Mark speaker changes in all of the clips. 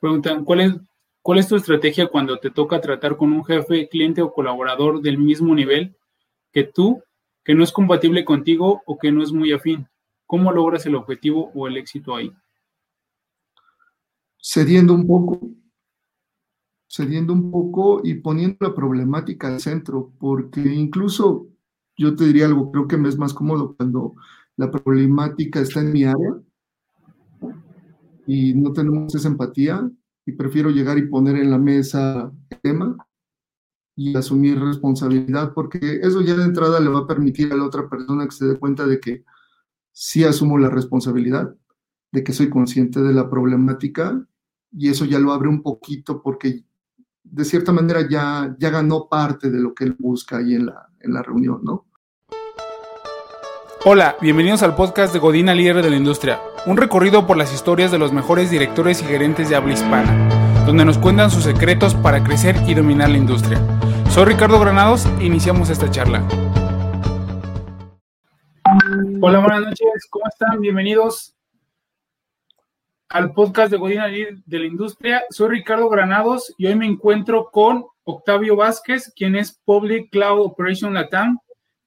Speaker 1: Preguntan, ¿cuál es, ¿cuál es tu estrategia cuando te toca tratar con un jefe, cliente o colaborador del mismo nivel que tú, que no es compatible contigo o que no es muy afín? ¿Cómo logras el objetivo o el éxito ahí?
Speaker 2: Cediendo un poco, cediendo un poco y poniendo la problemática al centro, porque incluso yo te diría algo, creo que me es más cómodo cuando la problemática está en mi área y no tenemos esa empatía y prefiero llegar y poner en la mesa el tema y asumir responsabilidad, porque eso ya de entrada le va a permitir a la otra persona que se dé cuenta de que sí asumo la responsabilidad, de que soy consciente de la problemática y eso ya lo abre un poquito porque de cierta manera ya, ya ganó parte de lo que él busca ahí en la, en la reunión, ¿no?
Speaker 1: Hola, bienvenidos al podcast de Godina Líder de la Industria, un recorrido por las historias de los mejores directores y gerentes de habla hispana, donde nos cuentan sus secretos para crecer y dominar la industria. Soy Ricardo Granados iniciamos esta charla. Hola, buenas noches, ¿cómo están? Bienvenidos al podcast de Godina de la Industria. Soy Ricardo Granados y hoy me encuentro con Octavio Vázquez, quien es Public Cloud Operation Latam,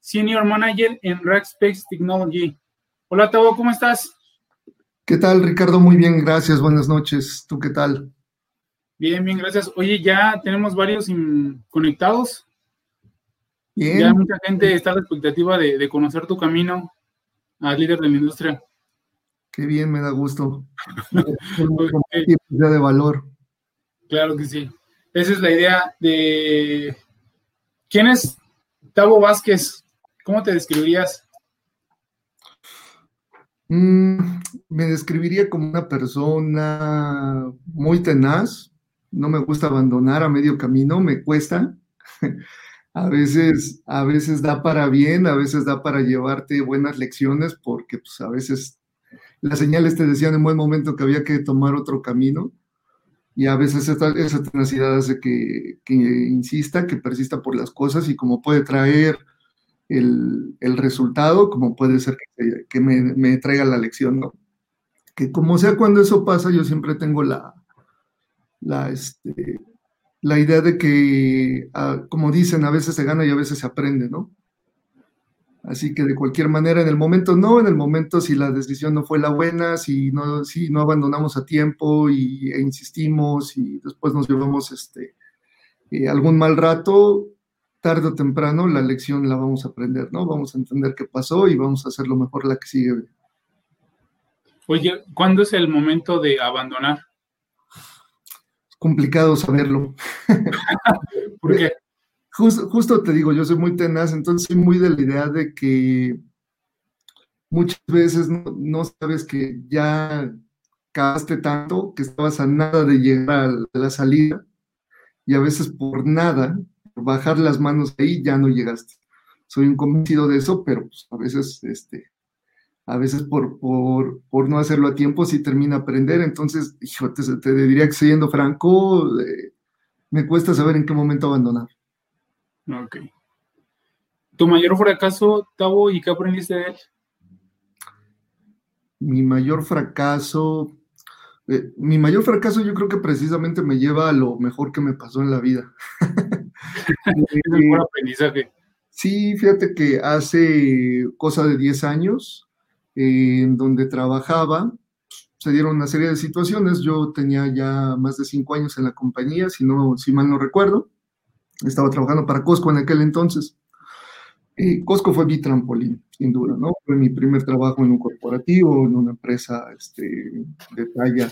Speaker 1: Senior Manager en Rackspace Technology. Hola, Octavio, ¿cómo estás?
Speaker 2: ¿Qué tal, Ricardo? Muy bien, gracias. Buenas noches. ¿Tú qué tal?
Speaker 1: Bien, bien, gracias. Oye, ya tenemos varios conectados.
Speaker 2: Bien.
Speaker 1: Ya mucha gente está a la expectativa de, de conocer tu camino al líder de la industria.
Speaker 2: Qué bien, me da gusto. de valor.
Speaker 1: Claro que sí. Esa es la idea de... ¿Quién es Tavo Vázquez? ¿Cómo te describirías?
Speaker 2: Mm, me describiría como una persona muy tenaz. No me gusta abandonar a medio camino, me cuesta. a veces, a veces da para bien, a veces da para llevarte buenas lecciones, porque pues, a veces las señales te decían en buen momento que había que tomar otro camino y a veces esa, tenacidad hace que, insista, que persista por las cosas y como puede traer el, resultado, como puede ser que, me, traiga la lección, ¿no? Que como sea cuando eso pasa, yo siempre tengo la, la, este, la idea de que, ah, como dicen, a veces se gana y a veces se aprende, ¿no? Así que de cualquier manera, en el momento no, en el momento si la decisión no fue la buena, si no, si no abandonamos a tiempo y, e insistimos y después nos llevamos este, eh, algún mal rato, tarde o temprano la lección la vamos a aprender, ¿no? Vamos a entender qué pasó y vamos a hacer lo mejor la que sigue.
Speaker 1: Oye, ¿cuándo es el momento de abandonar?
Speaker 2: Es complicado saberlo.
Speaker 1: ¿Por qué?
Speaker 2: justo te digo, yo soy muy tenaz, entonces soy muy de la idea de que muchas veces no, sabes que ya cagaste tanto que estabas a nada de llegar a la salida y a veces por nada, bajar las manos ahí, ya no llegaste. Soy un convencido de eso, pero pues, a veces, este, a veces por, por, no hacerlo a tiempo sí termina aprender. Entonces, te diría que siendo franco, eh, me cuesta saber en qué momento abandonar.
Speaker 1: Ok. ¿Tu mayor fracaso, Tavo, y qué aprendiste de él?
Speaker 2: Mi mayor fracaso, eh, mi mayor fracaso yo creo que precisamente me lleva a lo mejor que me pasó en la vida.
Speaker 1: aprendizaje.
Speaker 2: Sí, fíjate que hace cosa de 10 años, en donde trabajaba, se dieron una serie de situaciones. Yo tenía ya más de 5 años en la compañía, si, no, si mal no recuerdo. Estaba trabajando para Costco en aquel entonces. Y Costco fue mi trampolín, sin duda, ¿no? Fue mi primer trabajo en un corporativo, en una empresa este, de talla.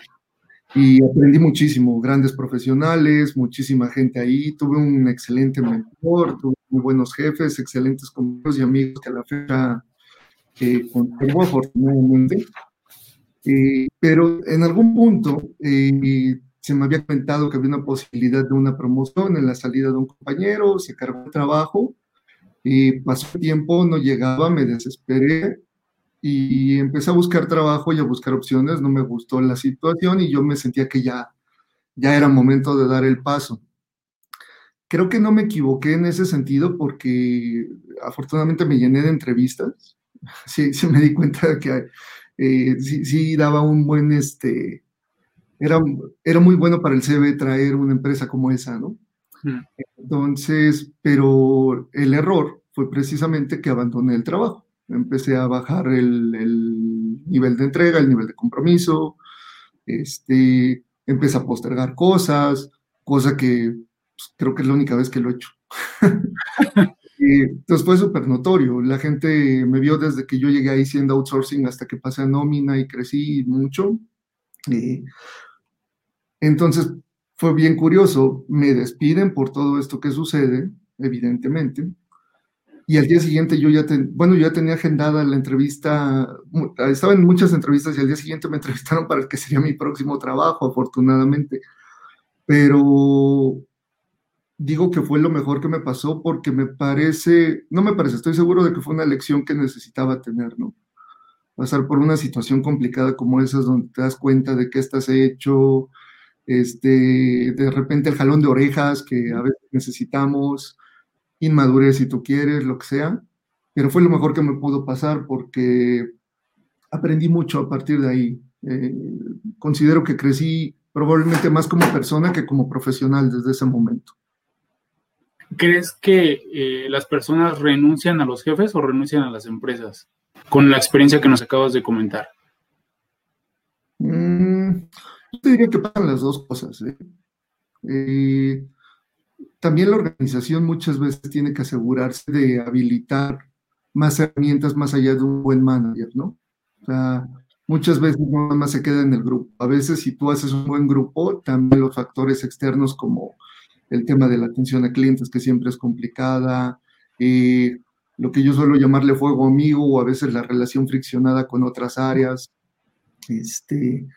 Speaker 2: Y aprendí muchísimo, grandes profesionales, muchísima gente ahí. Tuve un excelente mentor, tuve muy buenos jefes, excelentes compañeros y amigos que a la fecha eh, conservo afortunadamente. Eh, pero en algún punto eh, se me había comentado que había una posibilidad de una promoción en la salida de un compañero, se cargó el trabajo, y pasó el tiempo, no llegaba, me desesperé y empecé a buscar trabajo y a buscar opciones, no me gustó la situación y yo me sentía que ya, ya era momento de dar el paso. Creo que no me equivoqué en ese sentido porque afortunadamente me llené de entrevistas, sí, sí me di cuenta de que eh, sí, sí daba un buen, este, era, era muy bueno para el CV traer una empresa como esa, ¿no? Entonces, pero el error fue precisamente que abandoné el trabajo. Empecé a bajar el, el nivel de entrega, el nivel de compromiso, este, empecé a postergar cosas, cosa que pues, creo que es la única vez que lo he hecho. entonces fue súper notorio. La gente me vio desde que yo llegué ahí siendo outsourcing hasta que pasé a nómina y crecí mucho. entonces fue bien curioso. Me despiden por todo esto que sucede, evidentemente. Y al día siguiente yo ya, bueno, yo ya tenía agendada la entrevista, estaba en muchas entrevistas y al día siguiente me entrevistaron para el que sería mi próximo trabajo, afortunadamente. Pero digo que fue lo mejor que me pasó porque me parece, no me parece, estoy seguro de que fue una lección que necesitaba tener, ¿no? Pasar por una situación complicada como esa, donde te das cuenta de qué estás hecho, este, de repente el jalón de orejas que a veces necesitamos, inmadurez si tú quieres, lo que sea, pero fue lo mejor que me pudo pasar porque aprendí mucho a partir de ahí. Eh, considero que crecí probablemente más como persona que como profesional desde ese momento.
Speaker 1: ¿Crees que eh, las personas renuncian a los jefes o renuncian a las empresas con la experiencia que nos acabas de comentar?
Speaker 2: Mm, yo te diría que pasan las dos cosas. ¿eh? Eh también la organización muchas veces tiene que asegurarse de habilitar más herramientas más allá de un buen manager, ¿no? O sea, muchas veces nada más se queda en el grupo. A veces si tú haces un buen grupo, también los factores externos como el tema de la atención a clientes, que siempre es complicada, y lo que yo suelo llamarle fuego amigo o a veces la relación friccionada con otras áreas, este,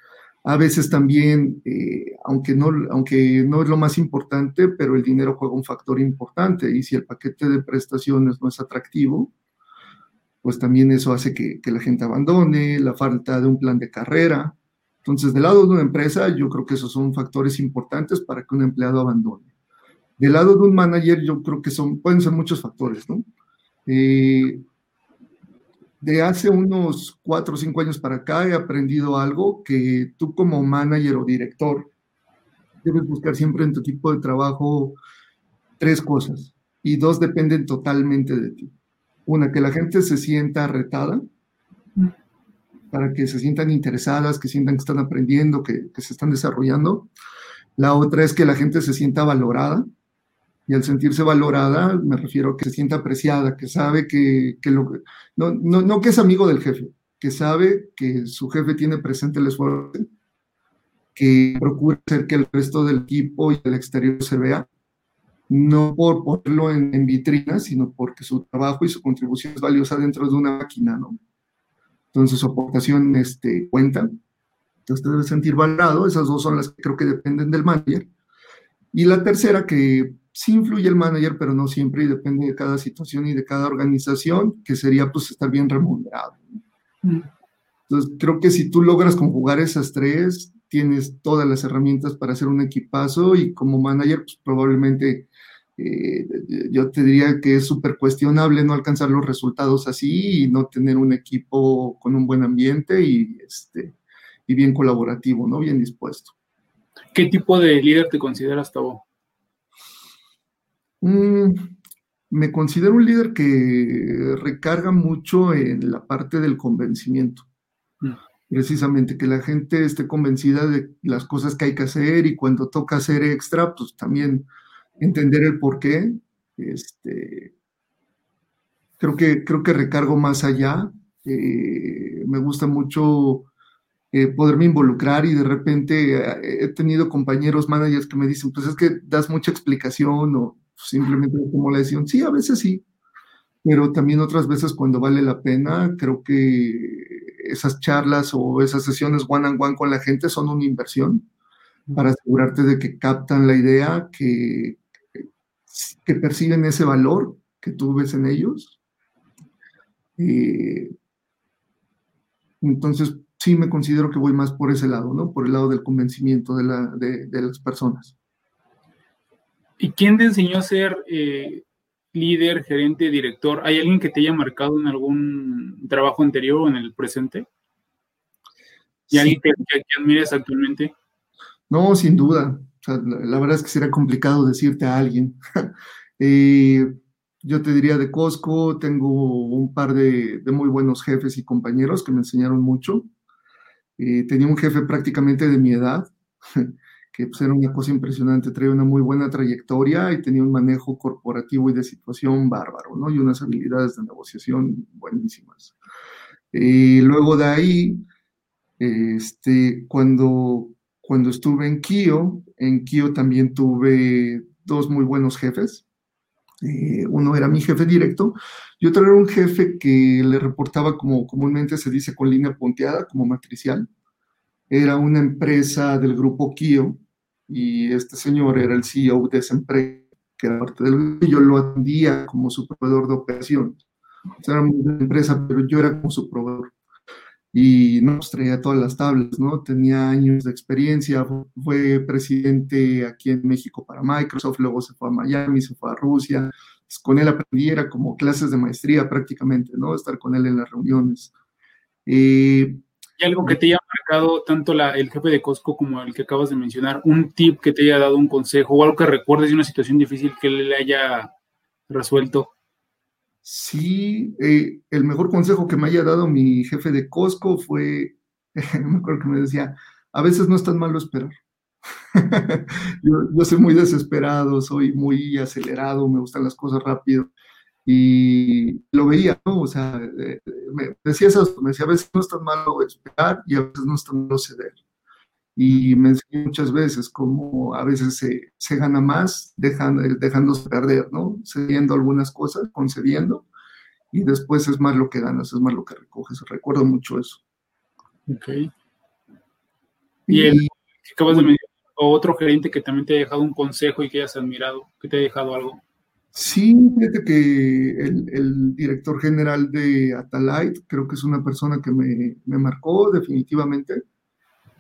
Speaker 2: a veces también, eh, aunque, no, es lo más importante, pero el dinero juega un factor importante y si el paquete de prestaciones no es atractivo, pues también eso hace que, que la gente abandone, la falta de un plan de carrera. Entonces, del lado de una empresa, yo creo que esos son factores importantes para que un empleado abandone. Del lado de un manager, yo creo que son, pueden ser muchos factores, ¿no? Eh, de hace unos cuatro o cinco años para acá he aprendido algo que tú como manager o director debes buscar siempre en tu equipo de trabajo tres cosas y dos dependen totalmente de ti. Una, que la gente se sienta retada, para que se sientan interesadas, que sientan que están aprendiendo, que se están desarrollando. La otra es que la gente se sienta valorada, y al sentirse valorada, me refiero a que se sienta apreciada, que sabe que, que lo, no, no, no que es amigo del jefe, que sabe que su jefe tiene presente el esfuerzo, que procura hacer que el resto del equipo y el exterior se vea, no por ponerlo en, en vitrina, sino porque su trabajo y su contribución es valiosa dentro de una máquina, ¿no? Entonces su aportación este, cuenta. Entonces debe sentir valorado. Esas dos son las que creo que dependen del manager. Y la tercera, que sí influye el manager, pero no siempre y depende de cada situación y de cada organización, que sería pues estar bien remunerado. Mm. Entonces, creo que si tú logras conjugar esas tres, tienes todas las herramientas para hacer un equipazo y como manager, pues probablemente eh, yo te diría que es súper cuestionable no alcanzar los resultados así y no tener un equipo con un buen ambiente y, este, y bien colaborativo, ¿no? Bien dispuesto.
Speaker 1: ¿Qué tipo de líder te consideras, Tabo?
Speaker 2: Mm, me considero un líder que recarga mucho en la parte del convencimiento. Mm. Precisamente que la gente esté convencida de las cosas que hay que hacer y cuando toca hacer extra, pues también entender el por qué. Este, creo, que, creo que recargo más allá. Eh, me gusta mucho eh, poderme involucrar y de repente eh, he tenido compañeros managers que me dicen, pues es que das mucha explicación o simplemente como la decisión. Sí, a veces sí, pero también otras veces cuando vale la pena, creo que esas charlas o esas sesiones one on one con la gente son una inversión para asegurarte de que captan la idea, que, que perciben ese valor que tú ves en ellos. Eh, entonces, sí me considero que voy más por ese lado, ¿no? Por el lado del convencimiento de, la, de, de las personas.
Speaker 1: ¿Y quién te enseñó a ser eh, líder, gerente, director? ¿Hay alguien que te haya marcado en algún trabajo anterior o en el presente? ¿Y alguien que, admires actualmente?
Speaker 2: No, sin duda. la, verdad es que sería complicado decirte a alguien. Eh, yo te diría de Costco, tengo un par de, muy buenos jefes y compañeros que me enseñaron mucho. Eh, tenía un jefe prácticamente de mi edad, que pues, era una cosa impresionante, traía una muy buena trayectoria y tenía un manejo corporativo y de situación bárbaro, ¿no? Y unas habilidades de negociación buenísimas. Y eh, luego de ahí, este, cuando, cuando estuve en Kio, en Kio también tuve dos muy buenos jefes. Eh, uno era mi jefe directo y otro era un jefe que le reportaba como comúnmente se dice con línea punteada, como matricial. Era una empresa del grupo Kio y este señor era el CEO de esa empresa, que era parte del yo lo atendía como su proveedor de operación. O sea, era una empresa, pero yo era como su proveedor y nos traía todas las tablas, ¿no? Tenía años de experiencia, fue presidente aquí en México para Microsoft, luego se fue a Miami, se fue a Rusia, pues con él aprendí, era como clases de maestría prácticamente, ¿no? Estar con él en las reuniones.
Speaker 1: Eh, ¿Y algo que te haya marcado tanto la, el jefe de Costco como el que acabas de mencionar? ¿Un tip que te haya dado un consejo o algo que recuerdes de una situación difícil que le haya resuelto?
Speaker 2: Sí, eh, el mejor consejo que me haya dado mi jefe de Costco fue, me acuerdo que me decía, a veces no es tan malo esperar. yo, soy muy desesperado, soy muy acelerado, me gustan las cosas rápido. Y lo veía, ¿no? O sea, eh, me decía eso, me decía, a veces no es tan malo esperar y a veces no es tan malo ceder y me enseñó muchas veces cómo a veces se, se gana más dejando, dejándose perder, ¿no? Cediendo algunas cosas, concediendo, y después es más lo que ganas, es más lo que recoges. Recuerdo mucho eso.
Speaker 1: Ok. Y, el acabas de mencionar, otro gerente que también te ha dejado un consejo y que hayas admirado, que te ha dejado algo.
Speaker 2: Sí, fíjate que el, director general de Atalite creo que es una persona que me, marcó definitivamente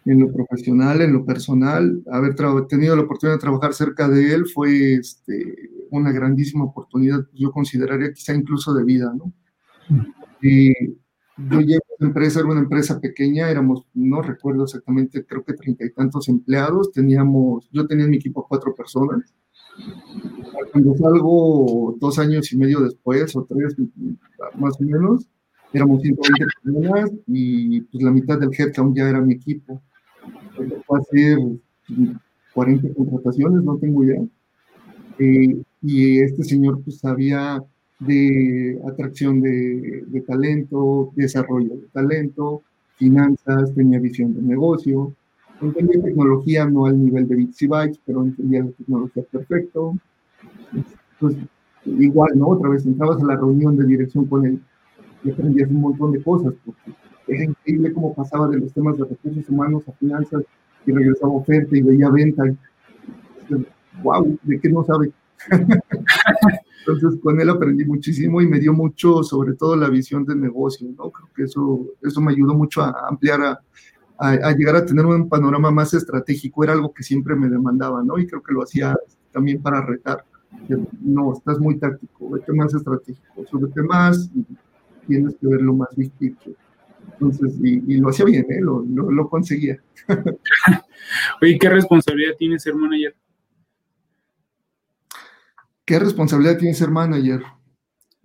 Speaker 2: en lo profesional, en lo personal, haber tenido la oportunidad de trabajar cerca de él fue este, una grandísima oportunidad, yo consideraría quizá incluso de vida, ¿no? Y yo llegué a la empresa, era una empresa pequeña, éramos, no recuerdo exactamente, creo que treinta y tantos empleados, teníamos, yo tenía en mi equipo cuatro personas. Cuando salgo dos años y medio después, o tres más o menos, éramos 120 personas y pues la mitad del headcount ya era mi equipo fue hacer 40 contrataciones, no tengo idea. Eh, y este señor pues sabía de atracción de, de, talento, desarrollo de talento, finanzas, tenía visión de negocio, entendía tecnología no al nivel de bits y bytes, pero entendía la tecnología perfecto. Pues igual, ¿no? Otra vez entrabas a la reunión de dirección con él y aprendías un montón de cosas, porque era increíble cómo pasaba de los temas de recursos humanos a finanzas y regresaba oferta y veía venta. wow, ¿de qué no sabe? Entonces con él aprendí muchísimo y me dio mucho, sobre todo la visión de negocio, ¿no? Creo que eso, eso me ayudó mucho a ampliar, a, a, llegar a tener un panorama más estratégico, era algo que siempre me demandaba, ¿no? Y creo que lo hacía también para retar. No, estás muy táctico, vete más estratégico, súbete más y tienes que verlo más big entonces, y, lo hacía bien, ¿eh? lo, lo, conseguía.
Speaker 1: Oye, ¿qué responsabilidad tiene ser manager?
Speaker 2: ¿Qué responsabilidad tiene ser manager?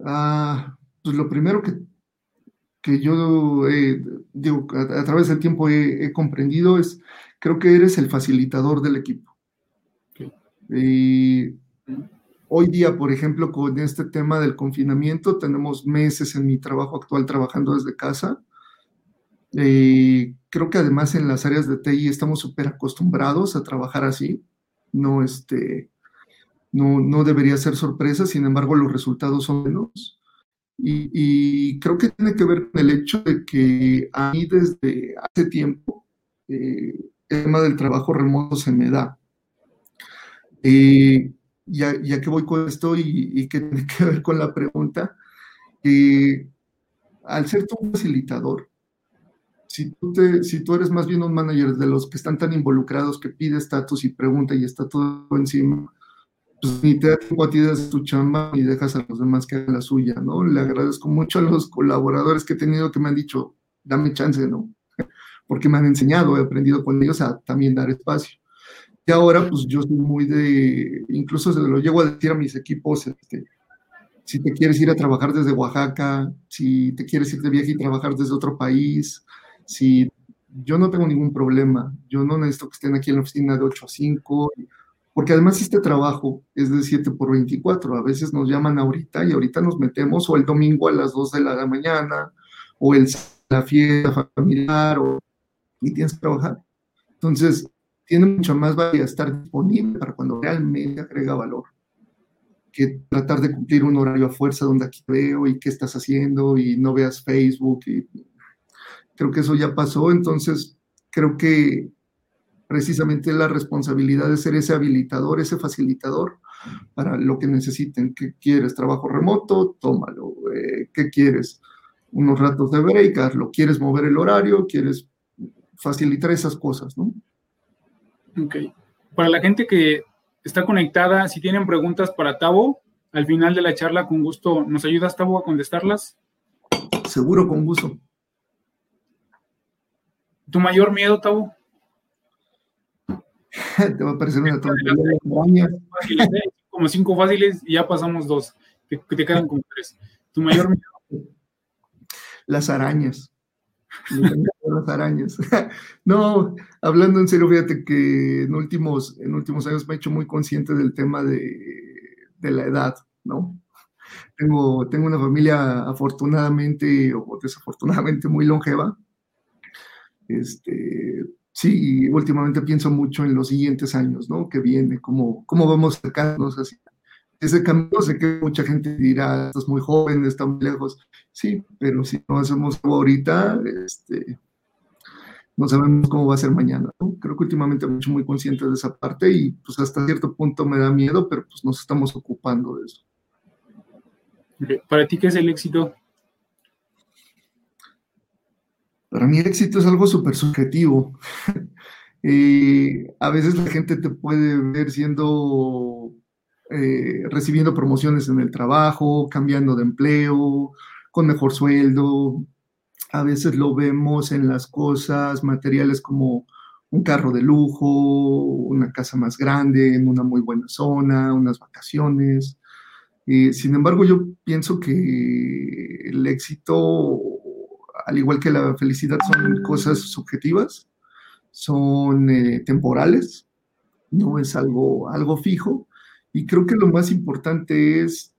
Speaker 2: Ah, pues lo primero que, que yo digo, a, través del tiempo he, comprendido es, creo que eres el facilitador del equipo. Y hoy día, por ejemplo, con este tema del confinamiento, tenemos meses en mi trabajo actual trabajando desde casa eh, creo que además en las áreas de TI estamos súper acostumbrados a trabajar así. No, este, no, no debería ser sorpresa, sin embargo los resultados son menos. Y, creo que tiene que ver con el hecho de que a mí desde hace tiempo eh, el tema del trabajo remoto se me da. Eh, ya, ya, que voy con esto y, que tiene que ver con la pregunta, al ser tu facilitador, si tú, te, si tú eres más bien un manager de los que están tan involucrados que pide estatus y pregunta y está todo encima, pues ni te da tiempo a ti de tu chamba y dejas a los demás que hagan la suya, ¿no? Le agradezco mucho a los colaboradores que he tenido que me han dicho, dame chance, ¿no? Porque me han enseñado, he aprendido con ellos a también dar espacio. Y ahora, pues yo soy muy de, incluso se lo llego a decir a mis equipos, este, si te quieres ir a trabajar desde Oaxaca, si te quieres ir de viaje y trabajar desde otro país, si yo no tengo ningún problema, yo no necesito que estén aquí en la oficina de 8 a 5, porque además este trabajo es de 7 por 24, a veces nos llaman ahorita y ahorita nos metemos o el domingo a las 2 de la mañana o el, la fiesta familiar o, y tienes que trabajar. Entonces, tiene mucho más valía estar disponible para cuando realmente agrega valor que tratar de cumplir un horario a fuerza donde aquí veo y qué estás haciendo y no veas Facebook. Y creo que eso ya pasó, entonces creo que precisamente la responsabilidad de ser ese habilitador, ese facilitador para lo que necesiten. ¿Qué quieres? ¿Trabajo remoto? Tómalo. Eh, ¿Qué quieres? Unos ratos de break, ¿lo quieres mover el horario? ¿Quieres facilitar esas cosas, no?
Speaker 1: Ok. Para la gente que está conectada. Si tienen preguntas para Tavo, al final de la charla, con gusto, ¿nos ayudas, Tavo, a contestarlas?
Speaker 2: Seguro, con gusto.
Speaker 1: ¿Tu mayor miedo, Tavo?
Speaker 2: Te va a parecer una
Speaker 1: tontería. Como cinco fáciles y ya pasamos dos. Que te quedan como tres. ¿Tu mayor miedo?
Speaker 2: Las arañas. las arañas. no, hablando en serio, fíjate que en últimos, en últimos años me he hecho muy consciente del tema de, la edad, ¿no? Tengo, tengo una familia afortunadamente o desafortunadamente muy longeva. Este, sí, últimamente pienso mucho en los siguientes años, ¿no? Que viene, cómo, cómo vamos acercarnos así ese camino sé que mucha gente dirá, estás muy joven, estás muy lejos. Sí, pero si no hacemos ahorita, este, no sabemos cómo va a ser mañana. Creo que últimamente hecho muy consciente de esa parte y pues hasta cierto punto me da miedo, pero pues nos estamos ocupando de eso.
Speaker 1: ¿Para ti qué es el éxito?
Speaker 2: Para mí éxito es algo súper subjetivo. Eh, a veces la gente te puede ver siendo eh, recibiendo promociones en el trabajo, cambiando de empleo, con mejor sueldo. A veces lo vemos en las cosas materiales como un carro de lujo, una casa más grande, en una muy buena zona, unas vacaciones. Eh, sin embargo, yo pienso que el éxito, al igual que la felicidad, son cosas subjetivas, son eh, temporales, no es algo, algo fijo y creo que lo más importante es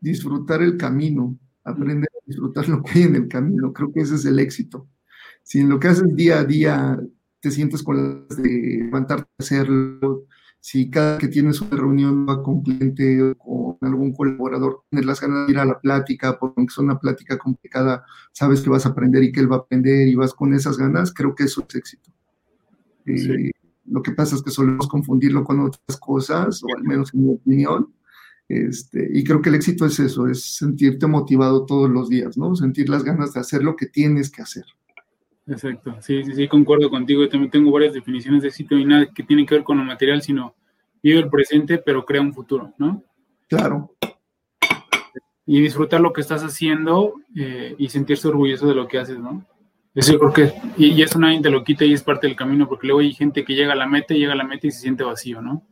Speaker 2: disfrutar el camino, aprender a disfrutar lo que hay en el camino. Creo que ese es el éxito. Si en lo que haces día a día te sientes con las de levantarte a hacerlo, si cada que tienes una reunión con cliente o algún colaborador, tienes las ganas de ir a la plática, porque es una plática complicada, sabes que vas a aprender y que él va a aprender y vas con esas ganas, creo que eso es éxito. Eh, lo que pasa es que solemos confundirlo con otras cosas, o al menos en mi opinión. Este, y creo que el éxito es eso, es sentirte motivado todos los días, ¿no? Sentir las ganas de hacer lo que tienes que hacer.
Speaker 1: Exacto, sí, sí, sí, concuerdo contigo. Yo también tengo varias definiciones de éxito y nada que tiene que ver con lo material, sino vive el presente, pero crea un futuro, ¿no?
Speaker 2: Claro.
Speaker 1: Y disfrutar lo que estás haciendo eh, y sentirse orgulloso de lo que haces, ¿no? Eso creo que, y, eso nadie te lo quita y es parte del camino, porque luego hay gente que llega a la meta, llega a la meta y se siente vacío, ¿no?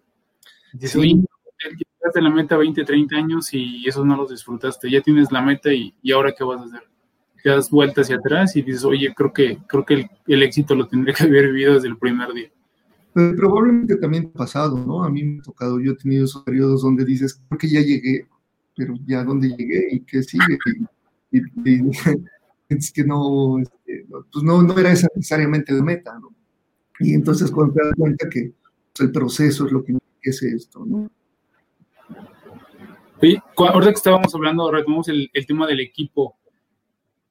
Speaker 1: Dice, oye, llegaste a la meta 20, 30 años y esos no los disfrutaste, ya tienes la meta y, y ahora qué vas a hacer. Te das vuelta hacia atrás y dices, oye, creo que, creo que el, éxito lo tendré que haber vivido desde el primer día.
Speaker 2: Probablemente también ha pasado, ¿no? A mí me ha tocado, yo he tenido esos periodos donde dices, creo que ya llegué, pero ya dónde llegué y qué sigue. y, es que no, este, pues no, no, era esa necesariamente la meta, ¿no? Y entonces cuando te das cuenta que pues, el proceso es lo que es esto, ¿no?
Speaker 1: Oye, ahorita que estábamos hablando, retomamos el, el tema del equipo.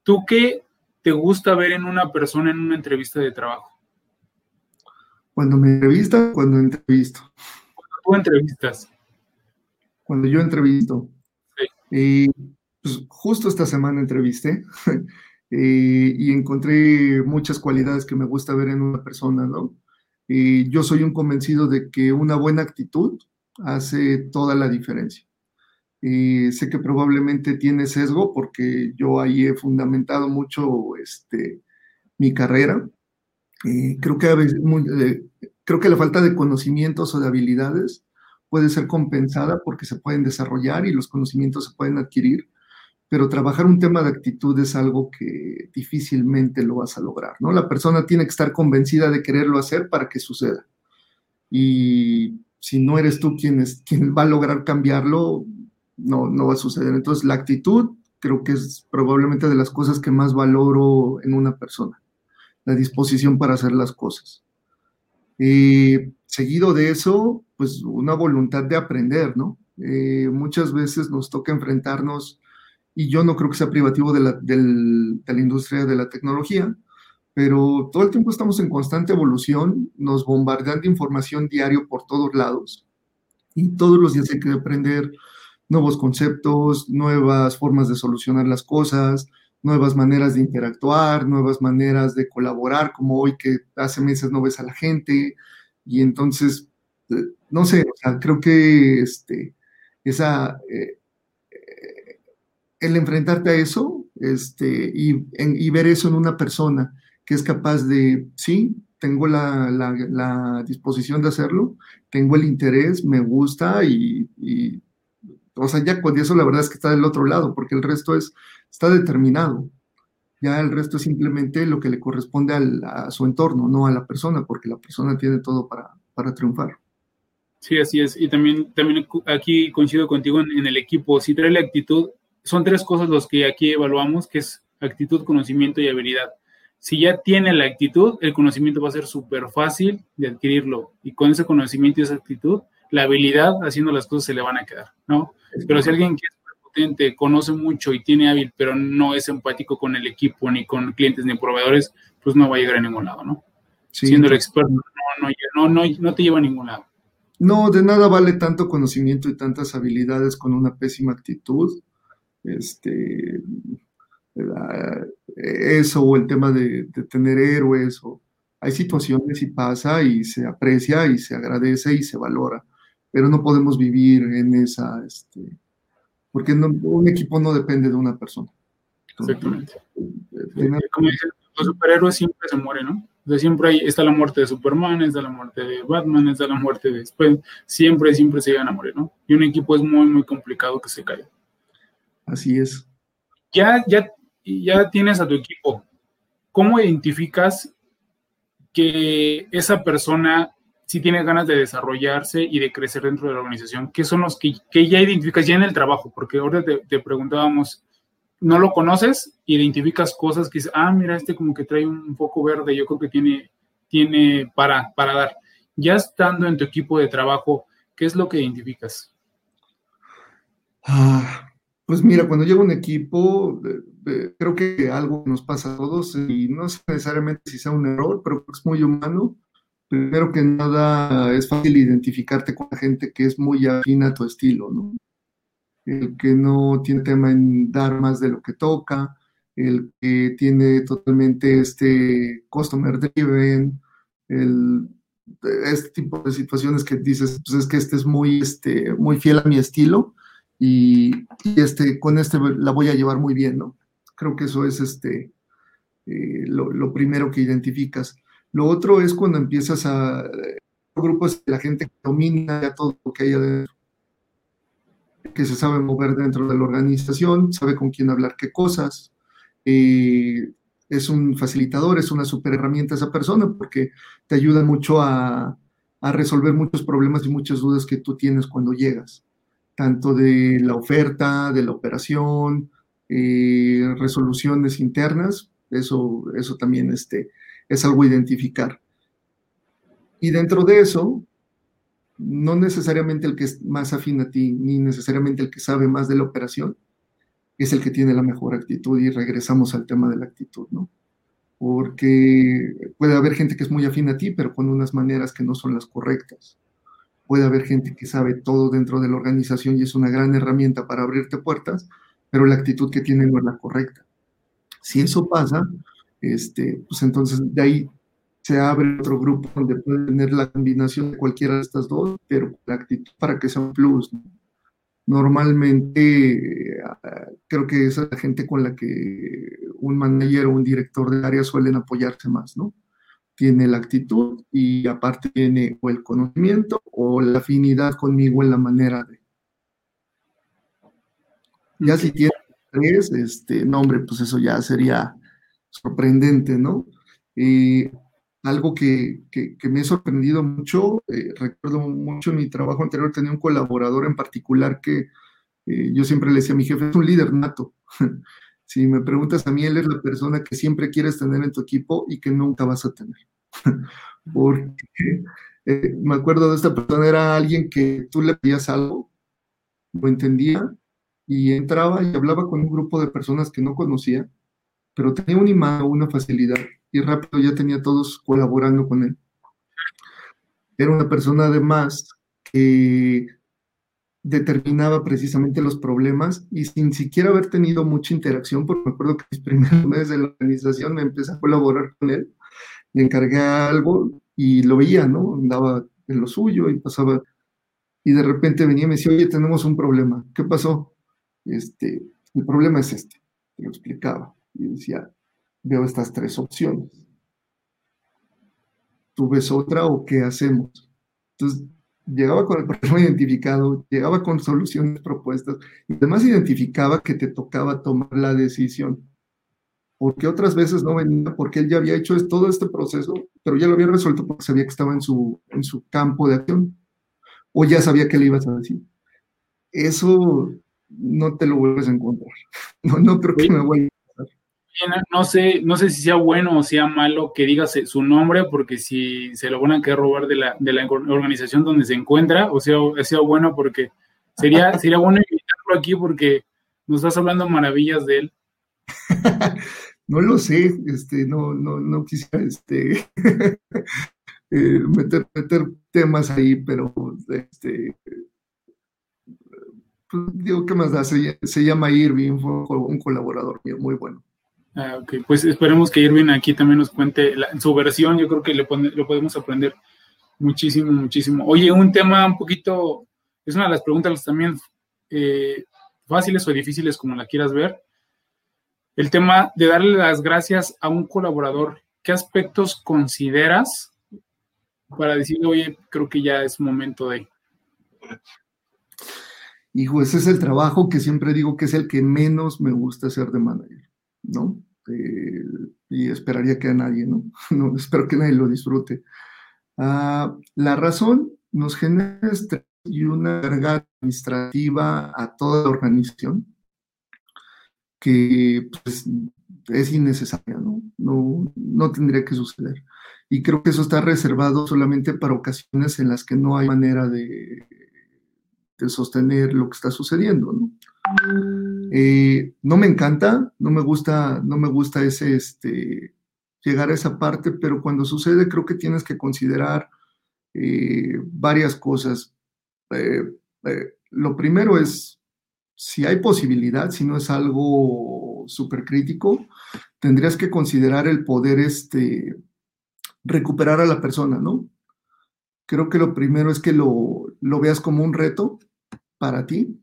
Speaker 1: ¿Tú qué te gusta ver en una persona en una entrevista de trabajo?
Speaker 2: Cuando me entrevista, cuando entrevisto.
Speaker 1: Cuando tú entrevistas.
Speaker 2: Cuando yo entrevisto. Sí. Y pues justo esta semana entrevisté Eh, y encontré muchas cualidades que me gusta ver en una persona, ¿no? Eh, yo soy un convencido de que una buena actitud hace toda la diferencia. Eh, sé que probablemente tiene sesgo porque yo ahí he fundamentado mucho este, mi carrera. Creo que a veces, creo que la falta de conocimientos o de habilidades puede ser compensada porque se pueden desarrollar y los conocimientos se pueden adquirir, pero trabajar un tema de actitud es algo que difícilmente lo vas a lograr, ¿no? La persona tiene que estar convencida de quererlo hacer para que suceda. Y si no eres tú quien, es, quien va a lograr cambiarlo, no, no va a suceder. Entonces, la actitud creo que es probablemente de las cosas que más valoro en una persona, la disposición para hacer las cosas. Y seguido de eso, pues una voluntad de aprender, ¿no? Eh, muchas veces nos toca enfrentarnos, y yo no creo que sea privativo de la, de la industria de la tecnología, pero todo el tiempo estamos en constante evolución, nos bombardean de información diario por todos lados, y todos los días hay que aprender nuevos conceptos, nuevas formas de solucionar las cosas, nuevas maneras de interactuar, nuevas maneras de colaborar, como hoy que hace meses no ves a la gente, y entonces, eh, no sé, creo que este, esa, eh, eh, el enfrentarte a eso este, y, ver eso en una persona que es capaz de, sí, tengo la, la, disposición de hacerlo, tengo el interés, me gusta y, y o sea, ya con eso la verdad es que está del otro lado, porque el resto es, está determinado. Ya el resto es simplemente lo que le corresponde a su entorno, no a la persona, porque la persona tiene todo para, para triunfar.
Speaker 1: Sí, así es. Y también, también aquí coincido contigo en, el equipo. Si trae la actitud, son tres cosas los que aquí evaluamos, que es actitud, conocimiento y habilidad. Si ya tiene la actitud, el conocimiento va a ser súper fácil de adquirirlo. Y con ese conocimiento y esa actitud, la habilidad haciendo las cosas se le van a quedar, ¿no? Pero si alguien que es potente, conoce mucho y tiene hábil, pero no es empático con el equipo, ni con clientes, ni proveedores, pues no va a llegar a ningún lado, ¿no? Siendo el experto, no, no, no, no te lleva a ningún lado.
Speaker 2: No, de nada vale tanto conocimiento y tantas habilidades con una pésima actitud. Este, eso o el tema de, de tener héroes, o, hay situaciones y pasa y se aprecia y se agradece y se valora pero no podemos vivir en esa, este, porque un equipo no depende de una persona.
Speaker 1: Exactamente. Como dicen, los superhéroes siempre se mueren, ¿no? O siempre hay, está la muerte de Superman, está la muerte de Batman, está la muerte de después, siempre, siempre se llegan a morir, ¿no? Y un equipo es muy, muy complicado que se caiga.
Speaker 2: Así es.
Speaker 1: Ya, ya, ya tienes a tu equipo. ¿Cómo identificas que esa persona si tiene ganas de desarrollarse y de crecer dentro de la organización, ¿qué son los que, ya identificas ya en el trabajo? Porque ahora te, preguntábamos, ¿no lo conoces? Identificas cosas que dices, ah, mira, este como que trae un poco verde, yo creo que tiene, tiene para, para dar. Ya estando en tu equipo de trabajo, ¿qué es lo que identificas?
Speaker 2: Ah, pues mira, cuando llega un equipo, creo que algo nos pasa a todos y no es necesariamente si sea un error, pero es muy humano primero que nada es fácil identificarte con la gente que es muy afina a tu estilo, ¿no? El que no tiene tema en dar más de lo que toca, el que tiene totalmente este customer driven, el, este tipo de situaciones que dices, pues es que este es muy, este, muy fiel a mi estilo y, este, con este la voy a llevar muy bien, ¿no? Creo que eso es este, eh, lo, lo primero que identificas lo otro es cuando empiezas a grupos de la gente que domina ya todo lo que hay adentro, que se sabe mover dentro de la organización, sabe con quién hablar qué cosas, eh, es un facilitador, es una super herramienta esa persona porque te ayuda mucho a, resolver muchos problemas y muchas dudas que tú tienes cuando llegas, tanto de la oferta, de la operación, eh, resoluciones internas, eso, eso también este, es algo identificar. Y dentro de eso, no necesariamente el que es más afín a ti, ni necesariamente el que sabe más de la operación, es el que tiene la mejor actitud y regresamos al tema de la actitud, ¿no? Porque puede haber gente que es muy afín a ti, pero con unas maneras que no son las correctas. Puede haber gente que sabe todo dentro de la organización y es una gran herramienta para abrirte puertas, pero la actitud que tiene no es la correcta. Si eso pasa, este, pues entonces de ahí se abre otro grupo donde puede tener la combinación de cualquiera de estas dos, pero la actitud para que sea un plus. Normalmente creo que esa es la gente con la que un manager o un director de área suelen apoyarse más, ¿no? tiene la actitud y aparte tiene o el conocimiento o la afinidad conmigo en la manera de. Ya si tiene tres, este, nombre, pues eso ya sería sorprendente, ¿no? Eh, algo que, me ha sorprendido mucho, eh, recuerdo mucho mi trabajo anterior, tenía un colaborador en particular que eh, yo siempre le decía a mi jefe, es un líder nato. si me preguntas a mí, él es la persona que siempre quieres tener en tu equipo y que nunca vas a tener. Porque me acuerdo de esta persona, era alguien que tú le pedías algo, lo entendía y entraba y hablaba con un grupo de personas que no conocía, pero tenía un imán, una facilidad y rápido ya tenía todos colaborando con él. Era una persona además que determinaba precisamente los problemas y sin siquiera haber tenido mucha interacción, porque me acuerdo que mis primeros meses de la organización me empecé a colaborar con él, le encargué algo y lo veía, ¿no? Andaba en lo suyo y pasaba, y de repente venía y me decía, oye, tenemos un problema, ¿qué pasó? Este, el problema es este, te lo explicaba, y decía, veo estas tres opciones. ¿Tú ves otra o qué hacemos? Entonces, llegaba con el problema identificado, llegaba con soluciones propuestas y además identificaba que te tocaba tomar la decisión. Porque otras veces no venía, porque él ya había hecho todo este proceso, pero ya lo había resuelto porque sabía que estaba en su, en su campo de acción. O ya sabía que le ibas a decir. Eso no te lo vuelves a encontrar. No, no creo que me vuelva
Speaker 1: no sé, no sé si sea bueno o sea malo que digas su nombre, porque si se lo van a querer robar de la, de la organización donde se encuentra, o sea, sea bueno porque sería, sería bueno invitarlo aquí porque nos estás hablando maravillas de él.
Speaker 2: no lo sé, este, no, no, no quisiera este, eh, meter, meter temas ahí, pero este, pues, digo, ¿qué más da? Se, se llama Irving, fue un colaborador mío muy bueno.
Speaker 1: Ah, ok, pues esperemos que Irving aquí también nos cuente su versión. Yo creo que le lo podemos aprender muchísimo, muchísimo. Oye, un tema un poquito, es una de las preguntas también eh, fáciles o difíciles, como la quieras ver. El tema de darle las gracias a un colaborador. ¿Qué aspectos consideras para decirle, oye, creo que ya es momento de...
Speaker 2: Hijo, ese es el trabajo que siempre digo que es el que menos me gusta hacer de manager, ¿no? Este, y esperaría que a nadie, ¿no? no espero que nadie lo disfrute. Ah, la razón nos genera estrés y una carga administrativa a toda la organización que pues, es innecesaria, ¿no? ¿no? No tendría que suceder. Y creo que eso está reservado solamente para ocasiones en las que no hay manera de, de sostener lo que está sucediendo, ¿no? Eh, no me encanta, no me gusta, no me gusta ese, este, llegar a esa parte, pero cuando sucede creo que tienes que considerar eh, varias cosas. Eh, lo primero es, si hay posibilidad, si no es algo súper crítico, tendrías que considerar el poder este, recuperar a la persona, ¿no? Creo que lo primero es que lo, lo veas como un reto para ti,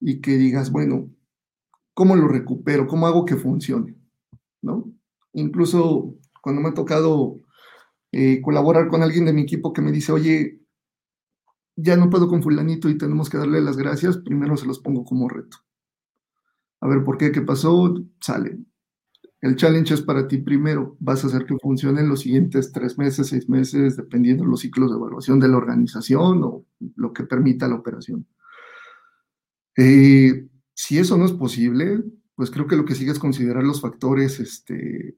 Speaker 2: y que digas, bueno, ¿cómo lo recupero? ¿Cómo hago que funcione? ¿No? Incluso cuando me ha tocado eh, colaborar con alguien de mi equipo que me dice, oye, ya no puedo con fulanito y tenemos que darle las gracias, primero se los pongo como reto. A ver, ¿por qué? ¿Qué pasó? Sale. El challenge es para ti primero. Vas a hacer que funcione en los siguientes tres meses, seis meses, dependiendo de los ciclos de evaluación de la organización o lo que permita la operación. Eh, si eso no es posible, pues creo que lo que sigue es considerar los factores, este,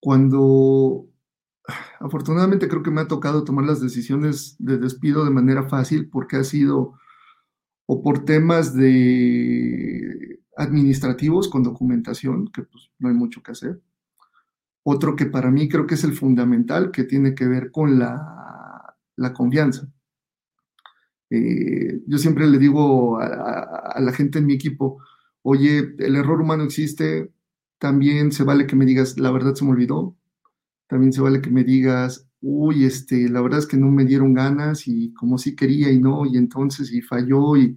Speaker 2: cuando afortunadamente creo que me ha tocado tomar las decisiones de despido de manera fácil porque ha sido o por temas de administrativos con documentación, que pues no hay mucho que hacer. Otro que para mí creo que es el fundamental, que tiene que ver con la, la confianza. Eh, yo siempre le digo a, la gente en mi equipo, oye, el error humano existe, también se vale que me digas, la verdad se me olvidó, también se vale que me digas, uy, este, la verdad es que no me dieron ganas y como sí quería y no, y entonces y falló, y,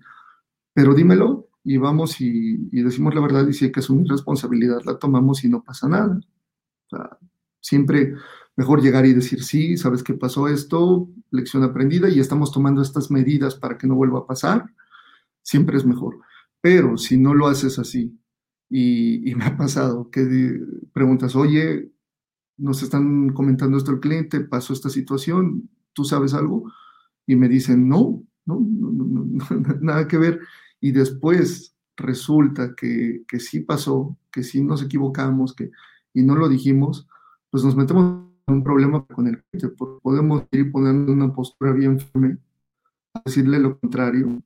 Speaker 2: pero dímelo y vamos y, decimos la verdad y si hay que asumir responsabilidad, la tomamos y no pasa nada. siempre Mejor llegar y decir, sí, sabes qué pasó esto, lección aprendida y estamos tomando estas medidas para que no vuelva a pasar, siempre es mejor. Pero si no lo haces así, y, me ha pasado que preguntas, oye, nos están comentando esto el cliente, pasó esta situación, ¿tú sabes algo? Y me dicen, no, no, no, nada que ver. Y después resulta que, que sí pasó, que sí nos equivocamos, que, y no lo dijimos, pues nos metemos un problema con el cliente, porque podemos ir poniendo una postura bien firme, decirle lo contrario,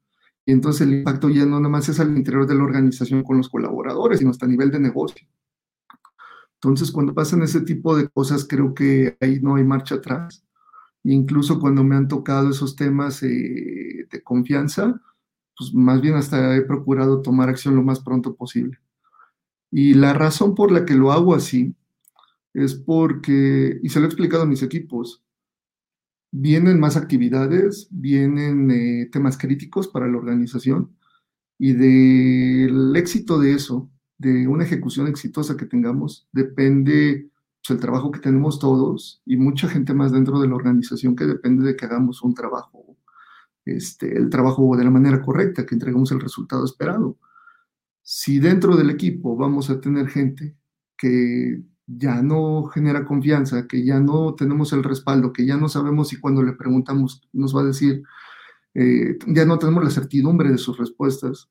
Speaker 2: y entonces el impacto ya no nada más es al interior de la organización con los colaboradores, sino hasta a nivel de negocio. Entonces, cuando pasan ese tipo de cosas, creo que ahí no hay marcha atrás. Incluso cuando me han tocado esos temas eh, de confianza, pues más bien hasta he procurado tomar acción lo más pronto posible. Y la razón por la que lo hago así es porque, y se lo he explicado a mis equipos, vienen más actividades, vienen eh, temas críticos para la organización y del éxito de eso, de una ejecución exitosa que tengamos, depende pues, el trabajo que tenemos todos y mucha gente más dentro de la organización que depende de que hagamos un trabajo este, el trabajo de la manera correcta, que entreguemos el resultado esperado. Si dentro del equipo vamos a tener gente que ya no genera confianza, que ya no tenemos el respaldo, que ya no sabemos si cuando le preguntamos nos va a decir, eh, ya no tenemos la certidumbre de sus respuestas,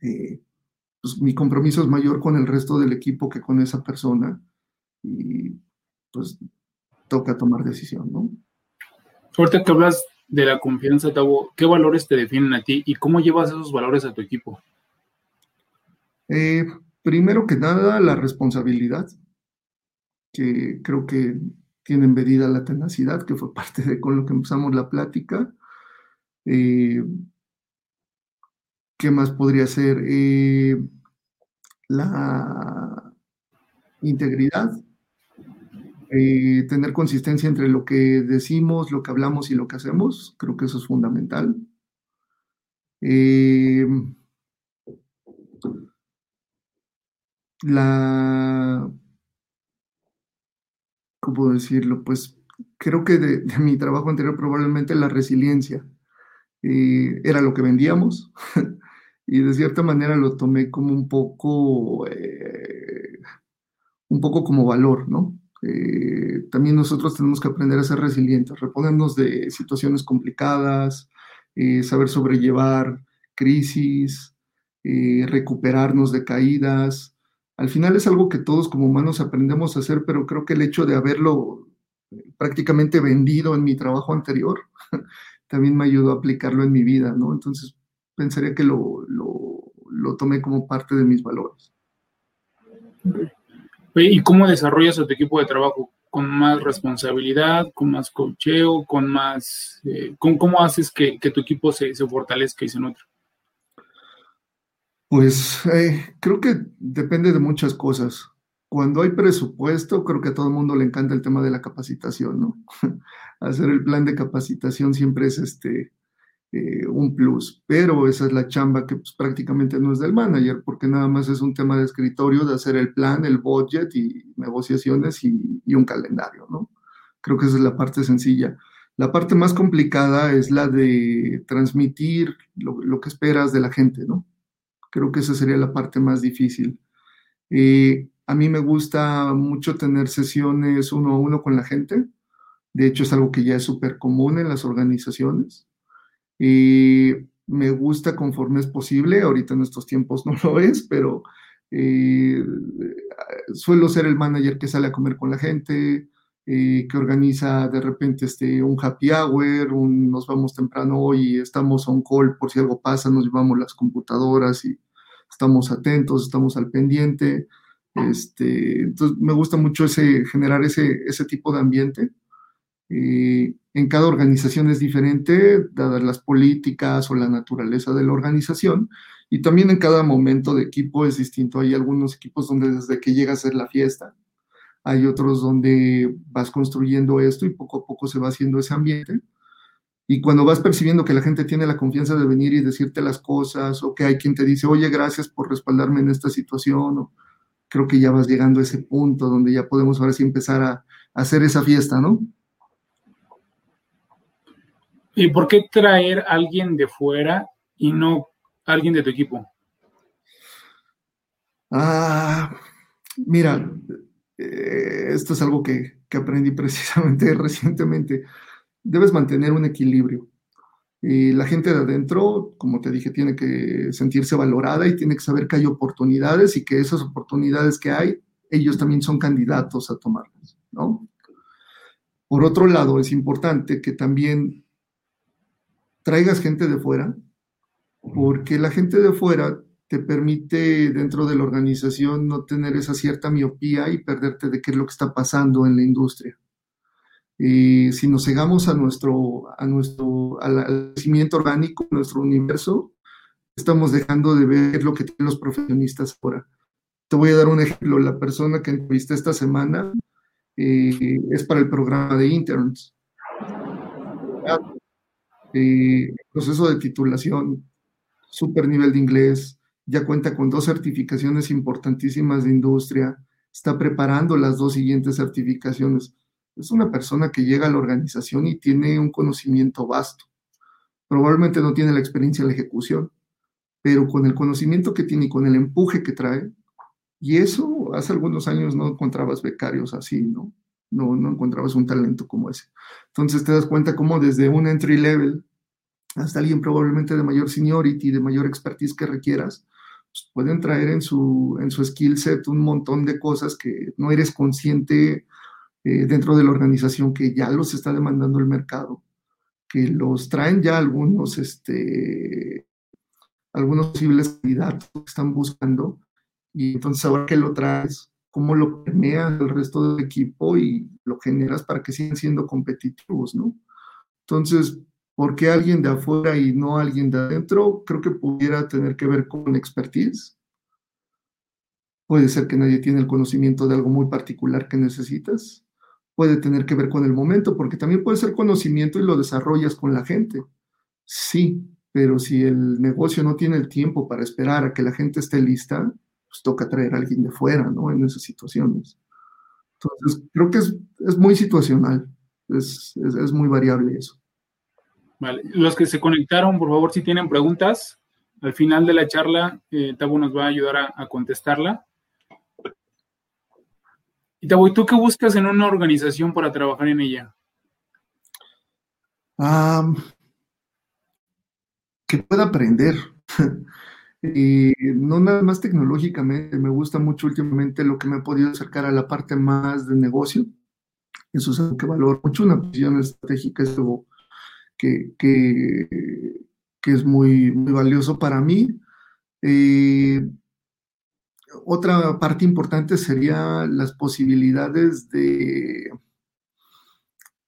Speaker 2: eh, pues mi compromiso es mayor con el resto del equipo que con esa persona y pues toca tomar decisión, ¿no?
Speaker 1: Ahorita que hablas de la confianza, Tavo, ¿qué valores te definen a ti y cómo llevas esos valores a tu equipo?
Speaker 2: Eh, primero que nada, la responsabilidad, que creo que tiene embedida la tenacidad, que fue parte de con lo que empezamos la plática. Eh, ¿Qué más podría ser? Eh, la integridad, eh, tener consistencia entre lo que decimos, lo que hablamos y lo que hacemos, creo que eso es fundamental. La, ¿cómo decirlo? Pues creo que de, mi trabajo anterior probablemente la resiliencia eh, era lo que vendíamos y de cierta manera lo tomé como un poco, un poco como valor, ¿no? Eh, también nosotros tenemos que aprender a ser resilientes, reponernos de situaciones complicadas, eh, saber sobrellevar crisis, eh, recuperarnos de caídas. Al final es algo que todos como humanos aprendemos a hacer, pero creo que el hecho de haberlo prácticamente vendido en mi trabajo anterior también me ayudó a aplicarlo en mi vida, ¿no? Entonces pensaría que lo, lo, lo tomé como parte de mis valores.
Speaker 1: ¿Y cómo desarrollas a tu equipo de trabajo? ¿Con más responsabilidad, con más cocheo, con más... Eh, ¿cómo, haces que, tu equipo se, fortalezca y se nutra?
Speaker 2: Pues eh, creo que depende de muchas cosas. Cuando hay presupuesto, creo que a todo el mundo le encanta el tema de la capacitación, ¿no? Hacer el plan de capacitación siempre es este, eh, un plus, pero esa es la chamba que pues, prácticamente no es del manager, porque nada más es un tema de escritorio, de hacer el plan, el budget y negociaciones y, un calendario, ¿no? Creo que esa es la parte sencilla. La parte más complicada es la de transmitir lo, que esperas de la gente, ¿no? Creo que esa sería la parte más difícil. Eh, a mí me gusta mucho tener sesiones uno a uno con la gente. De hecho, es algo que ya es súper común en las organizaciones. Y me gusta conforme es posible, ahorita en estos tiempos no lo es, pero eh, suelo ser el manager que sale a comer con la gente, eh, que organiza de repente este, un happy hour, un, nos vamos temprano hoy, estamos on call por si algo pasa, nos llevamos las computadoras y estamos atentos, estamos al pendiente. Este, entonces me gusta mucho ese, generar ese, ese tipo de ambiente. Eh, en cada organización es diferente, dadas las políticas o la naturaleza de la organización, y también en cada momento de equipo es distinto. Hay algunos equipos donde desde que llega a ser la fiesta, hay otros donde vas construyendo esto y poco a poco se va haciendo ese ambiente. Y cuando vas percibiendo que la gente tiene la confianza de venir y decirte las cosas, o que hay quien te dice, oye, gracias por respaldarme en esta situación, o creo que ya vas llegando a ese punto donde ya podemos ahora sí empezar a hacer esa fiesta, ¿no?
Speaker 1: ¿Y por qué traer a alguien de fuera y no alguien de tu equipo?
Speaker 2: Ah, mira, eh, esto es algo que, que, aprendí precisamente recientemente. Debes mantener un equilibrio. Y la gente de adentro, como te dije, tiene que sentirse valorada y tiene que saber que hay oportunidades y que esas oportunidades que hay, ellos también son candidatos a tomarlas, ¿no? Por otro lado, es importante que también traigas gente de fuera, porque la gente de fuera te permite dentro de la organización no tener esa cierta miopía y perderte de qué es lo que está pasando en la industria. Y si nos cegamos a nuestro, a nuestro al crecimiento orgánico, nuestro universo, estamos dejando de ver lo que tienen los profesionistas ahora. Te voy a dar un ejemplo. La persona que entrevisté esta semana eh, es para el programa de interns. Eh, proceso de titulación, super nivel de inglés, ya cuenta con dos certificaciones importantísimas de industria, está preparando las dos siguientes certificaciones. Es una persona que llega a la organización y tiene un conocimiento vasto. Probablemente no tiene la experiencia en la ejecución, pero con el conocimiento que tiene y con el empuje que trae, y eso hace algunos años no encontrabas becarios así, ¿no? No, no encontrabas un talento como ese. Entonces te das cuenta cómo desde un entry level hasta alguien probablemente de mayor seniority, de mayor expertise que requieras, pues pueden traer en su, en su skill set un montón de cosas que no eres consciente eh, dentro de la organización que ya los está demandando el mercado, que los traen ya algunos, este, algunos posibles candidatos que están buscando, y entonces ahora que lo traes, cómo lo permeas al resto del equipo y lo generas para que sigan siendo competitivos, ¿no? Entonces, ¿por qué alguien de afuera y no alguien de adentro? Creo que pudiera tener que ver con expertise. Puede ser que nadie tiene el conocimiento de algo muy particular que necesitas puede tener que ver con el momento, porque también puede ser conocimiento y lo desarrollas con la gente. Sí, pero si el negocio no tiene el tiempo para esperar a que la gente esté lista, pues toca traer a alguien de fuera, ¿no? En esas situaciones. Entonces, creo que es, es muy situacional, es, es, es, muy variable eso.
Speaker 1: Vale, los que se conectaron, por favor, si tienen preguntas, al final de la charla, eh, Tabo nos va a ayudar a, contestarla. Y ¿tú qué buscas en una organización para trabajar en ella?
Speaker 2: que pueda aprender. y no nada más tecnológicamente, me gusta mucho últimamente lo que me ha podido acercar a la parte más de negocio. Eso es algo que valoro mucho, una visión estratégica es que, que, es muy, muy valioso para mí. Eh, otra parte importante sería las posibilidades de...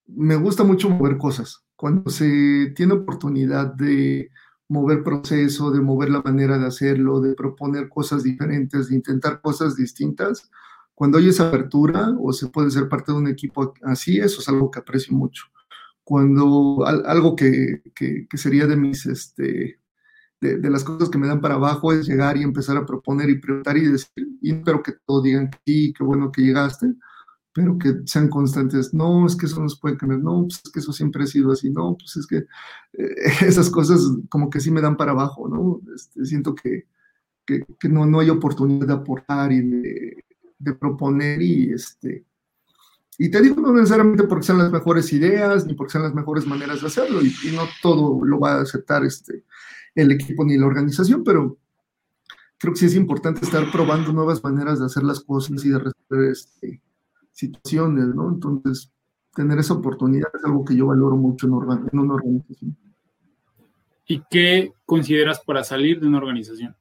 Speaker 2: Me gusta mucho mover cosas. Cuando se tiene oportunidad de mover proceso, de mover la manera de hacerlo, de proponer cosas diferentes, de intentar cosas distintas, cuando hay esa apertura o se puede ser parte de un equipo así, eso es algo que aprecio mucho. Cuando algo que, que, sería de mis, este, de, las cosas que me dan para abajo es llegar y empezar a proponer y preguntar y decir, y espero que todos digan que sí, qué bueno que llegaste, pero que sean constantes. No, es que eso no se puede cambiar, no, pues es que eso siempre ha sido así, no, pues es que eh, esas cosas como que sí me dan para abajo, ¿no? Este, siento que, que, que, no, no hay oportunidad de aportar y de, de proponer y este... Y te digo, no necesariamente porque sean las mejores ideas ni porque sean las mejores maneras de hacerlo, y, y no todo lo va a aceptar este, el equipo ni la organización, pero creo que sí es importante estar probando nuevas maneras de hacer las cosas y de resolver este, situaciones, ¿no? Entonces, tener esa oportunidad es algo que yo valoro mucho en, una organización.
Speaker 1: ¿Y qué consideras para salir de una organización?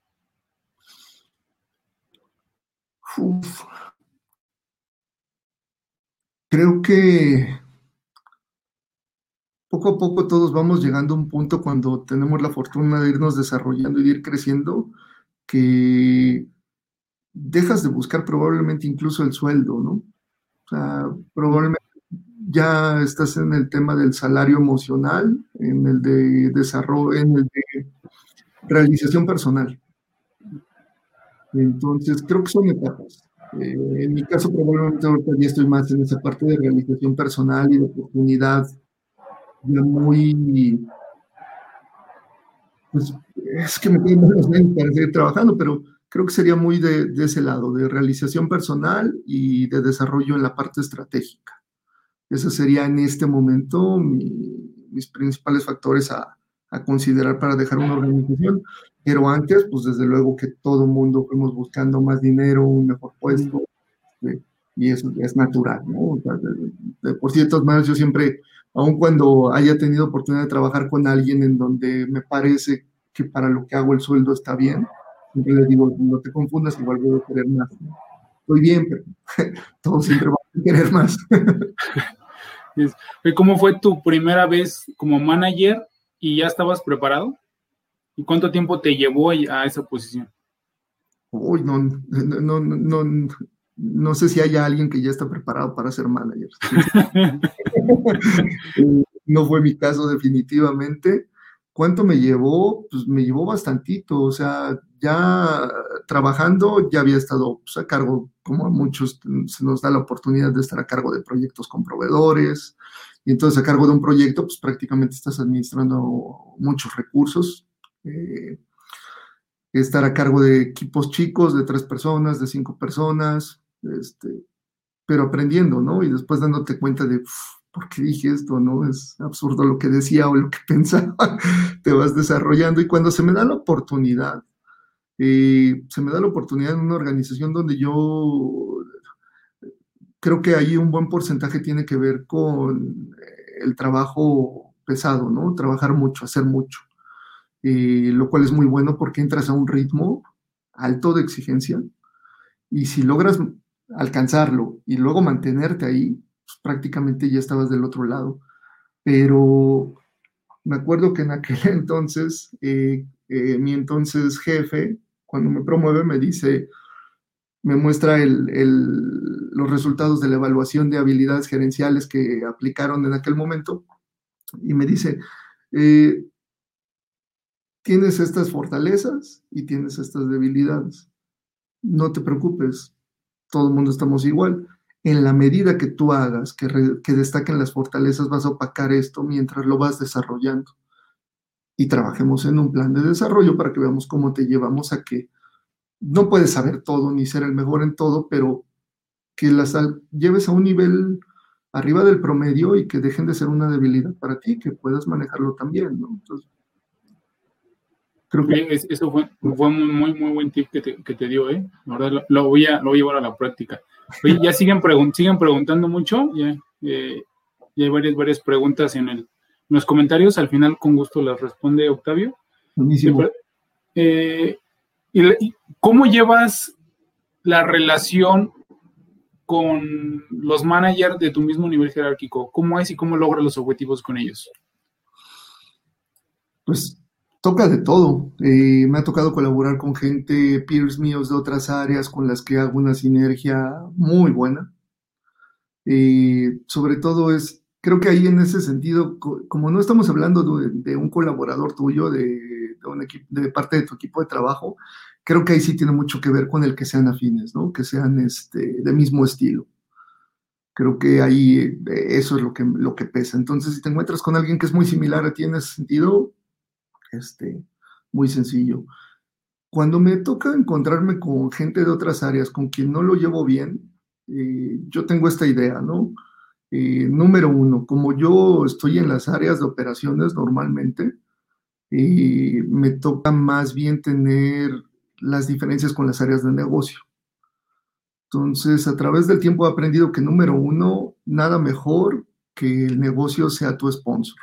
Speaker 2: Creo que poco a poco todos vamos llegando a un punto cuando tenemos la fortuna de irnos desarrollando y de ir creciendo, que dejas de buscar probablemente incluso el sueldo, ¿no? O sea, probablemente ya estás en el tema del salario emocional, en el de desarrollo, en el de realización personal. Entonces, creo que son etapas. Eh, en mi caso, probablemente ahorita ya estoy más en esa parte de realización personal y de oportunidad, ya muy. Pues es que me tienen menos para seguir trabajando, pero creo que sería muy de, de, ese lado, de realización personal y de desarrollo en la parte estratégica. Ese sería en este momento mi, mis principales factores a, a, considerar para dejar una organización. Pero antes, pues desde luego que todo el mundo fuimos buscando más dinero, un mejor puesto, este, y eso es natural, ¿no? O sea, de, de, por ciertas maneras, yo siempre, aun cuando haya tenido oportunidad de trabajar con alguien en donde me parece que para lo que hago el sueldo está bien, siempre le digo, no te confundas, igual voy a querer más. Estoy bien, pero todos siempre van a querer más.
Speaker 1: ¿Cómo fue tu primera vez como manager y ya estabas preparado? ¿Y cuánto tiempo te llevó a esa posición?
Speaker 2: Uy, no, no, no, no, no sé si haya alguien que ya está preparado para ser manager. no fue mi caso definitivamente. ¿Cuánto me llevó? Pues me llevó bastantito, o sea, ya trabajando ya había estado pues, a cargo, como a muchos se nos da la oportunidad de estar a cargo de proyectos con proveedores, y entonces a cargo de un proyecto, pues prácticamente estás administrando muchos recursos. Eh, estar a cargo de equipos chicos, de tres personas, de cinco personas, este, pero aprendiendo, ¿no? Y después dándote cuenta de, ¿por qué dije esto? ¿No? Es absurdo lo que decía o lo que pensaba. Te vas desarrollando y cuando se me da la oportunidad, eh, se me da la oportunidad en una organización donde yo creo que ahí un buen porcentaje tiene que ver con el trabajo pesado, ¿no? Trabajar mucho, hacer mucho. Eh, lo cual es muy bueno porque entras a un ritmo alto de exigencia y si logras alcanzarlo y luego mantenerte ahí, pues, prácticamente ya estabas del otro lado. Pero me acuerdo que en aquel entonces, eh, eh, mi entonces jefe, cuando me promueve, me dice, me muestra el, el, los resultados de la evaluación de habilidades gerenciales que aplicaron en aquel momento y me dice, eh, tienes estas fortalezas y tienes estas debilidades. No te preocupes, todo el mundo estamos igual en la medida que tú hagas, que, destaquen las fortalezas, vas a opacar esto mientras lo vas desarrollando. Y trabajemos en un plan de desarrollo para que veamos cómo te llevamos a que no puedes saber todo ni ser el mejor en todo, pero que las lleves a un nivel arriba del promedio y que dejen de ser una debilidad para ti, que puedas manejarlo también, ¿no?
Speaker 1: Creo que... Eso fue, muy, muy buen tip que te, que te dio, ¿eh? La verdad, lo, lo, voy a, lo voy a llevar a la práctica. Oye, ya siguen, pregun siguen preguntando mucho, ya, eh, ya, hay varias, varias preguntas en, el, en, los comentarios, al final con gusto las responde Octavio.
Speaker 2: Buenísimo.
Speaker 1: Eh, ¿Cómo llevas la relación con los managers de tu mismo nivel jerárquico? ¿Cómo es y cómo logras los objetivos con ellos?
Speaker 2: Pues toca de todo. Eh, me ha tocado colaborar con gente, peers míos de otras áreas con las que hago una sinergia muy buena. Eh, sobre todo es, creo que ahí en ese sentido, como no estamos hablando de, un colaborador tuyo, de, de, de parte de tu equipo de trabajo, creo que ahí sí tiene mucho que ver con el que sean afines, ¿no? Que sean este, de mismo estilo. Creo que ahí eh, eso es lo que, lo que pesa. Entonces, si te encuentras con alguien que es muy similar a ti en ese sentido, este, muy sencillo. Cuando me toca encontrarme con gente de otras áreas con quien no lo llevo bien, eh, yo tengo esta idea, ¿no? Eh, número uno, como yo estoy en las áreas de operaciones normalmente, eh, me toca más bien tener las diferencias con las áreas de negocio. Entonces, a través del tiempo he aprendido que número uno, nada mejor que el negocio sea tu sponsor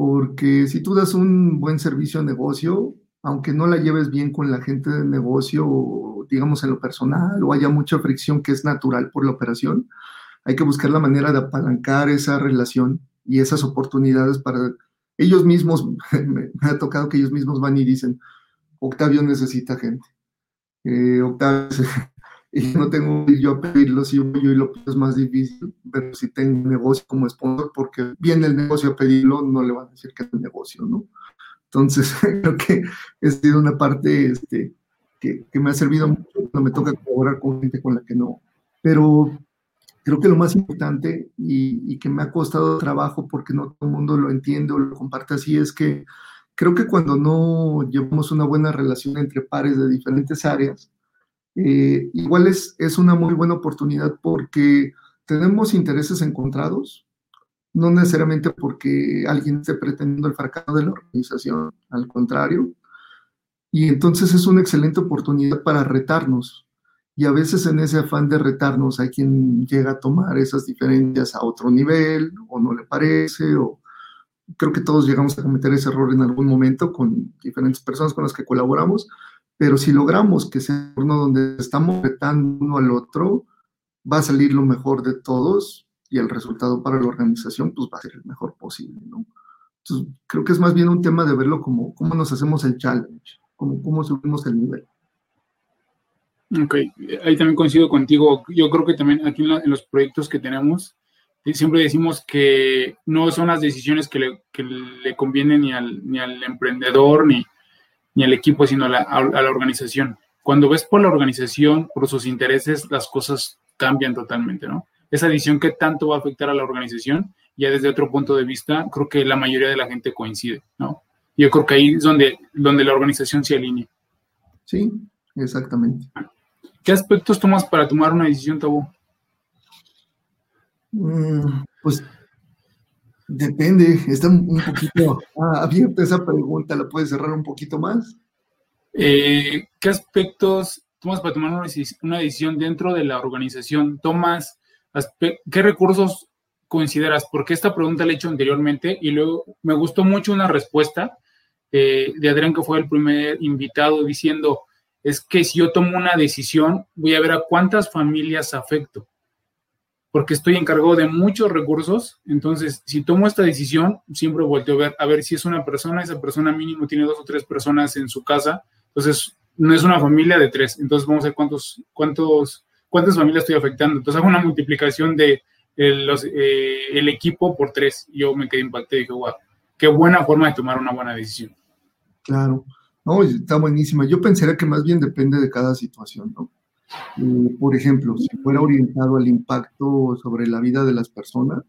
Speaker 2: porque si tú das un buen servicio a negocio, aunque no la lleves bien con la gente del negocio, digamos en lo personal, o haya mucha fricción que es natural por la operación, hay que buscar la manera de apalancar esa relación y esas oportunidades para ellos mismos, me, ha tocado que ellos mismos van y dicen, Octavio necesita gente. Eh, Octavio, y no tengo que yo a pedirlo, si yo y lo es más difícil, pero si tengo un negocio como sponsor, porque viene el negocio a pedirlo, no le van a decir que es el negocio, ¿no? Entonces, creo que ha sido una parte este, que, me ha servido mucho cuando me toca colaborar con gente con la que no. Pero creo que lo más importante y, y, que me ha costado trabajo porque no todo el mundo lo entiende o lo comparte así es que creo que cuando no llevamos una buena relación entre pares de diferentes áreas, eh, igual es, es una muy buena oportunidad porque tenemos intereses encontrados, no necesariamente porque alguien esté pretendiendo el fracaso de la organización, al contrario. Y entonces es una excelente oportunidad para retarnos. Y a veces en ese afán de retarnos hay quien llega a tomar esas diferencias a otro nivel o no le parece o creo que todos llegamos a cometer ese error en algún momento con diferentes personas con las que colaboramos, pero si logramos que sea uno donde estamos retando uno al otro, va a salir lo mejor de todos y el resultado para la organización pues va a ser el mejor posible, ¿no? Entonces, creo que es más bien un tema de verlo como cómo nos hacemos el challenge, como cómo subimos el nivel.
Speaker 1: Ok, ahí también coincido contigo. Yo creo que también aquí en, los proyectos que tenemos, eh, siempre decimos que no son las decisiones que le, que le convienen ni al, ni al emprendedor ni, ni al equipo, sino a la, a la organización. Cuando ves por la organización, por sus intereses, las cosas cambian totalmente, ¿no? esa decisión que tanto va a afectar a la organización, ya desde otro punto de vista, creo que la mayoría de la gente coincide, ¿no? Yo creo que ahí es donde, donde la organización se alinea.
Speaker 2: Sí, exactamente.
Speaker 1: ¿Qué aspectos tomas para tomar una decisión, Tabú?
Speaker 2: Mm, pues depende, está un poquito abierta esa pregunta, ¿la puedes cerrar un poquito más?
Speaker 1: Eh, ¿Qué aspectos tomas para tomar una decisión dentro de la organización? ¿Tomas ¿Qué recursos consideras? Porque esta pregunta la he hecho anteriormente y luego me gustó mucho una respuesta eh, de Adrián, que fue el primer invitado, diciendo, es que si yo tomo una decisión, voy a ver a cuántas familias afecto, porque estoy encargado de muchos recursos, entonces si tomo esta decisión, siempre vuelto a ver, a ver si es una persona, esa persona mínimo tiene dos o tres personas en su casa, entonces no es una familia de tres, entonces vamos a ver cuántos, cuántos cuántas familias estoy afectando. Entonces hago una multiplicación de los, eh, el equipo por tres. Yo me quedé impactado y dije, wow, qué buena forma de tomar una buena decisión.
Speaker 2: Claro, no, está buenísima. Yo pensaría que más bien depende de cada situación, ¿no? Eh, por ejemplo, si fuera orientado al impacto sobre la vida de las personas,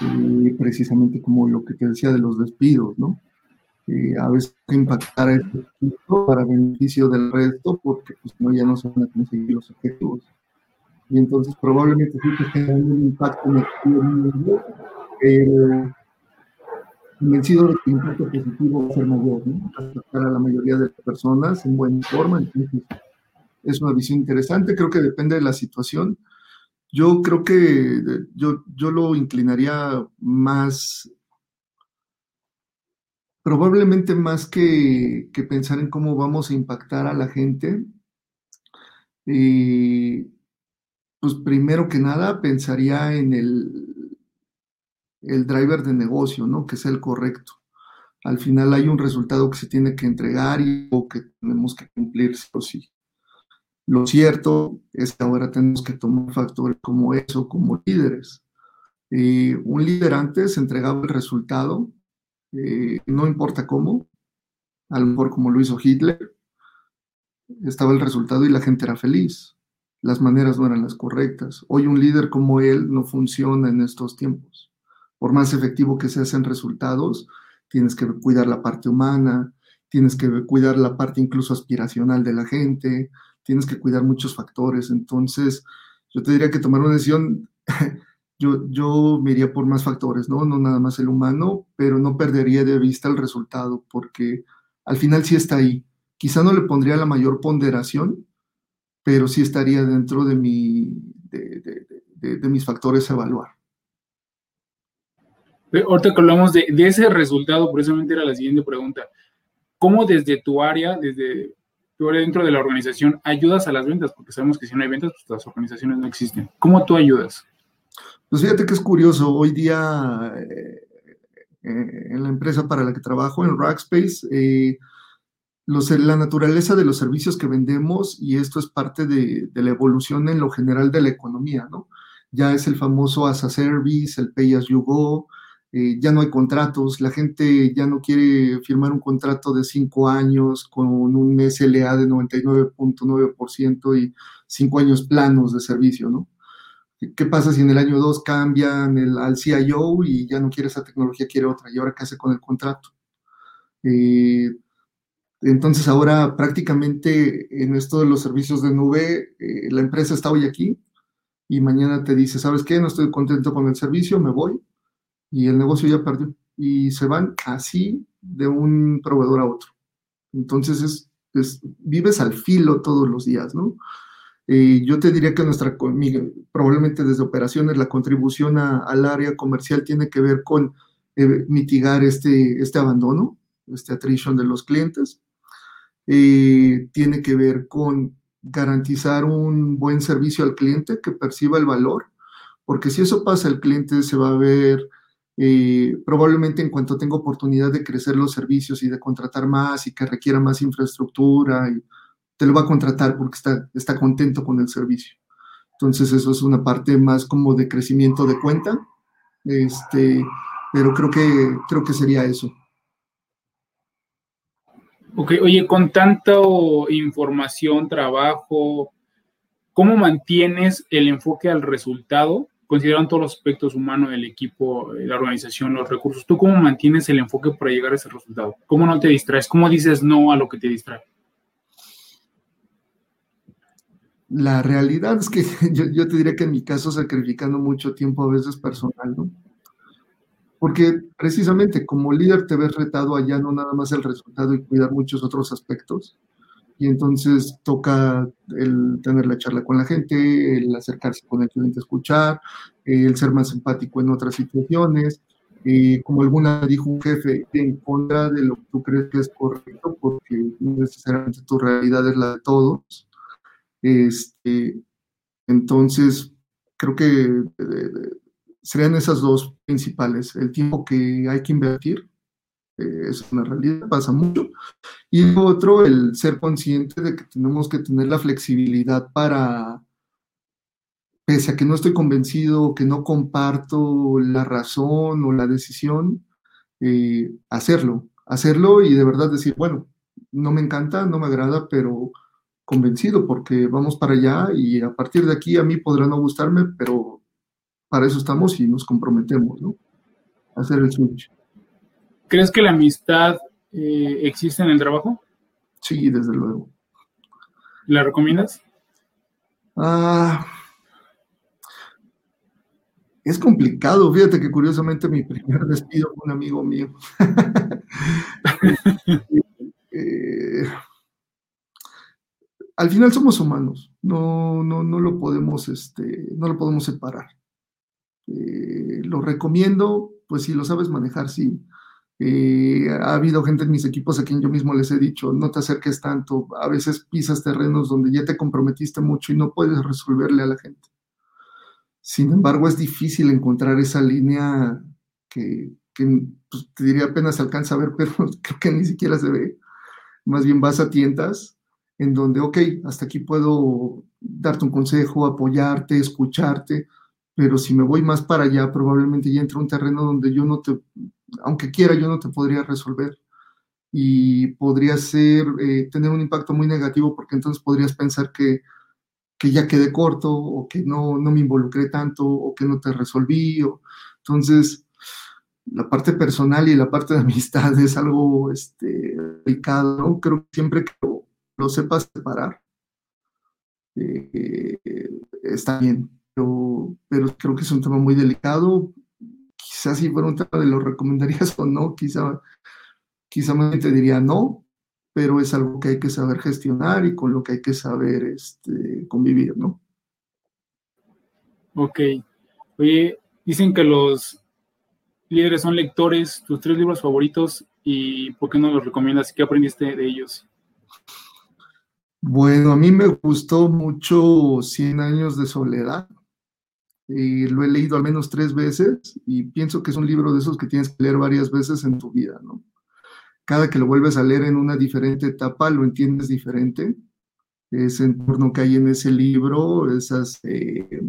Speaker 2: eh, precisamente como lo que te decía de los despidos, ¿no? a veces impactar a este para beneficio del resto, porque pues, no, ya no se van a conseguir los objetivos. Y entonces probablemente sí que generando un impacto negativo, pero convencido de que el impacto positivo va a ser mayor, ¿no? Afectar a la mayoría de las personas en buena forma, entonces es una visión interesante, creo que depende de la situación. Yo creo que yo, yo lo inclinaría más probablemente más que, pensar en cómo vamos a impactar a la gente, eh, pues primero que nada pensaría en el, el driver de negocio, ¿no? Que sea el correcto. Al final hay un resultado que se tiene que entregar y o que tenemos que cumplir sí o sí. Lo cierto es que ahora tenemos que tomar factores como eso, como líderes. Eh, un líder antes entregaba el resultado eh, no importa cómo, a lo mejor como lo hizo Hitler, estaba el resultado y la gente era feliz. Las maneras no eran las correctas. Hoy un líder como él no funciona en estos tiempos. Por más efectivo que se hacen resultados, tienes que cuidar la parte humana, tienes que cuidar la parte incluso aspiracional de la gente, tienes que cuidar muchos factores. Entonces, yo te diría que tomar una decisión yo, yo me iría por más factores, ¿no? No nada más el humano, pero no perdería de vista el resultado, porque al final sí está ahí. Quizá no le pondría la mayor ponderación, pero sí estaría dentro de, mi, de, mis factores a evaluar.
Speaker 1: Ahorita que hablamos de, ese resultado, precisamente era la siguiente pregunta. ¿Cómo desde tu área, desde dentro de la organización, ayudas a las ventas? Porque sabemos que si no hay ventas, pues las organizaciones no existen. ¿Cómo tú ayudas?
Speaker 2: Pues fíjate que es curioso, hoy día eh, eh, en la empresa para la que trabajo, en Rackspace, eh, la naturaleza de los servicios que vendemos, y esto es parte de, la evolución en lo general de la economía, ¿no? Ya es el famoso as a service, el pay as you go, eh, ya no hay contratos, la gente ya no quiere firmar un contrato de cinco años con un SLA de 99.9% y cinco años planos de servicio, ¿no? ¿Qué pasa si en el año 2 cambian el, al CIO y ya no quiere esa tecnología, quiere otra? ¿Y ahora qué hace con el contrato? Eh, entonces ahora prácticamente en esto de los servicios de nube, eh, la empresa está hoy aquí y mañana te dice, ¿sabes qué? No estoy contento con el servicio, me voy y el negocio ya perdió. Y se van así de un proveedor a otro. Entonces es, vives al filo todos los días, ¿no? Eh, yo te diría que nuestra, probablemente desde operaciones, la contribución al área comercial tiene que ver con eh, mitigar este, este abandono, este attrition de los clientes. Eh, tiene que ver con garantizar un buen servicio al cliente que perciba el valor, porque si eso pasa, el cliente se va a ver probablemente en cuanto tenga oportunidad de crecer los servicios y de contratar más y que requiera más infraestructura y te lo va a contratar porque está, está contento con el servicio. Entonces eso es una parte más como de crecimiento de cuenta, este, pero creo que, creo que sería eso.
Speaker 1: Ok, oye, con tanta información, trabajo, ¿cómo mantienes el enfoque al resultado? Considerando todos los aspectos humanos del equipo, la organización, los recursos, ¿tú cómo mantienes el enfoque para llegar a ese resultado? ¿Cómo no te distraes? ¿Cómo dices no a lo que te distrae?
Speaker 2: La realidad es que yo, te diría que en mi caso sacrificando mucho tiempo a veces personal, ¿no? Porque precisamente como líder te ves retado allá no nada más el resultado y cuidar muchos otros aspectos. Y entonces toca el tener la charla con la gente, el acercarse con el cliente a escuchar, el ser más empático en otras situaciones. Eh, como alguna dijo un jefe, en contra de lo que tú crees que es correcto, porque no necesariamente tu realidad es la de todos este, entonces, creo que eh, serían esas dos principales. El tiempo que hay que invertir, eh, es una realidad, pasa mucho. Y otro, el ser consciente de que tenemos que tener la flexibilidad para, pese a que no estoy convencido, que no comparto la razón o la decisión, eh, hacerlo, hacerlo y de verdad decir, bueno, no me encanta, no me agrada, pero convencido porque vamos para allá y a partir de aquí a mí podrá no gustarme, pero para eso estamos y nos comprometemos, ¿no? hacer el switch.
Speaker 1: ¿Crees que la amistad eh, existe en el trabajo?
Speaker 2: Sí, desde luego.
Speaker 1: ¿La recomiendas?
Speaker 2: Ah, es complicado. Fíjate que curiosamente mi primer despido fue un amigo mío. eh, al final somos humanos, no, no, no lo podemos, este, no lo podemos separar. Eh, lo recomiendo, pues si lo sabes manejar, sí. Eh, ha habido gente en mis equipos a quien yo mismo les he dicho, no te acerques tanto, a veces pisas terrenos donde ya te comprometiste mucho y no puedes resolverle a la gente. Sin embargo, es difícil encontrar esa línea que, pues, te diría apenas alcanza a ver, pero creo que ni siquiera se ve. Más bien vas a tientas en donde, ok, hasta aquí puedo darte un consejo, apoyarte, escucharte, pero si me voy más para allá, probablemente ya entra un terreno donde yo no te, aunque quiera, yo no te podría resolver. Y podría ser, eh, tener un impacto muy negativo porque entonces podrías pensar que, que ya quedé corto o que no, no me involucré tanto o que no te resolví. O, entonces, la parte personal y la parte de amistad es algo este, delicado, ¿no? Creo que siempre que lo sepas separar, eh, está bien, pero, pero, creo que es un tema muy delicado. Quizás si fuera un tema de lo recomendarías o no, quizá, quizá te diría no, pero es algo que hay que saber gestionar y con lo que hay que saber este, convivir, ¿no?
Speaker 1: Ok. Oye, dicen que los líderes son lectores, tus tres libros favoritos y ¿por qué no los recomiendas? ¿Qué aprendiste de ellos?
Speaker 2: Bueno, a mí me gustó mucho Cien años de soledad. Y lo he leído al menos tres veces y pienso que es un libro de esos que tienes que leer varias veces en tu vida, ¿no? Cada que lo vuelves a leer en una diferente etapa, lo entiendes diferente. Ese entorno que hay en ese libro, esas, eh,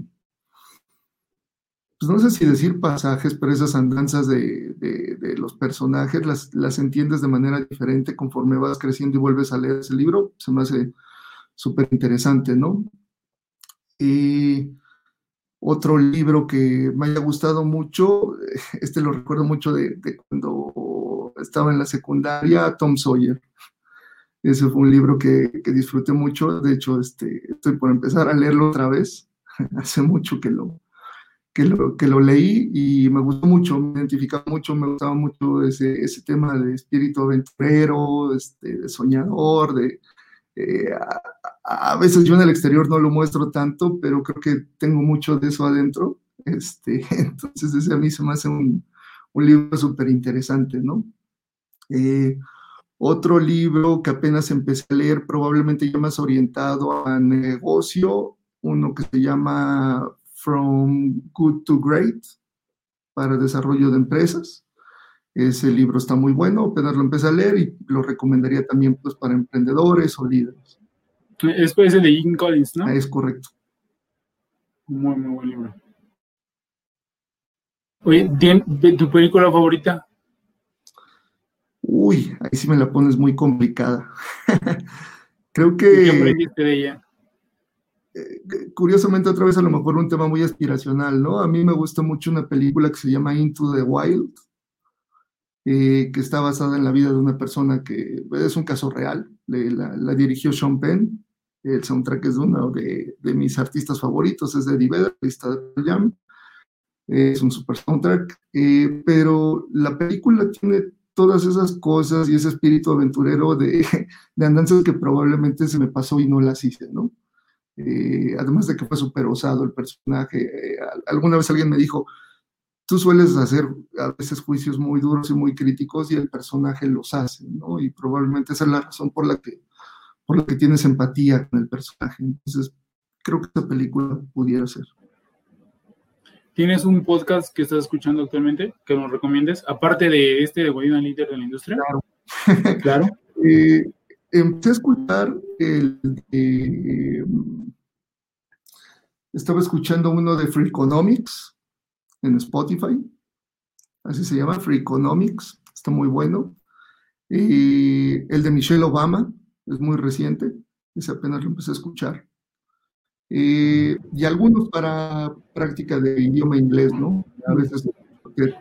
Speaker 2: pues no sé si decir pasajes, pero esas andanzas de, los personajes las, las, entiendes de manera diferente conforme vas creciendo y vuelves a leer ese libro, se me hace súper interesante, ¿no? Y otro libro que me haya gustado mucho, este lo recuerdo mucho de, cuando estaba en la secundaria, Tom Sawyer. Ese fue un libro que, disfruté mucho, de hecho este, estoy por empezar a leerlo otra vez, hace mucho que lo, que lo, que lo leí y me gustó mucho, me identificaba mucho, me gustaba mucho ese, ese tema de espíritu aventurero, este, de soñador, de, eh, a, veces yo en el exterior no lo muestro tanto, pero creo que tengo mucho de eso adentro. Este, entonces ese a mí se me hace un, un libro súper interesante, ¿no? Eh, otro libro que apenas empecé a leer, probablemente ya más orientado a negocio, uno que se llama From Good to Great para desarrollo de empresas. Ese libro está muy bueno, apenas lo empecé a leer y lo recomendaría también pues, para emprendedores o líderes.
Speaker 1: Es ese de Jim Collins, ¿no?
Speaker 2: Es correcto.
Speaker 1: Muy, muy buen libro. Oye, ¿tu película favorita?
Speaker 2: Uy, ahí sí me la pones muy complicada. Creo que...
Speaker 1: ¿Qué aprendiste de ella?
Speaker 2: Eh, curiosamente, otra vez a lo mejor un tema muy aspiracional, ¿no? A mí me gusta mucho una película que se llama Into the Wild, eh, que está basada en la vida de una persona que es un caso real. La, dirigió Sean Penn. El soundtrack es de uno de, mis artistas favoritos, es de Eddie Vedder, de Jam. Es un super soundtrack, eh, pero la película tiene todas esas cosas y ese espíritu aventurero de, de andanzas que probablemente se me pasó y no las hice, ¿no? Eh, además de que fue súper osado el personaje. alguna vez alguien me dijo, tú sueles hacer a veces juicios muy duros y muy críticos y el personaje los hace, ¿no? Y probablemente esa es la razón por la que, por la que tienes empatía con el personaje. Entonces, creo que esta película pudiera ser.
Speaker 1: ¿Tienes un podcast que estás escuchando actualmente que nos recomiendes? Aparte de este de Guardian Líder de la Industria.
Speaker 2: Claro. claro. Eh, empecé a escuchar el... Eh, estaba escuchando uno de Free Economics, en Spotify. Así se llama, Free Economics. Está muy bueno. Y el de Michelle Obama es muy reciente. Ese apenas lo empecé a escuchar. y algunos para práctica de idioma inglés, ¿no? A veces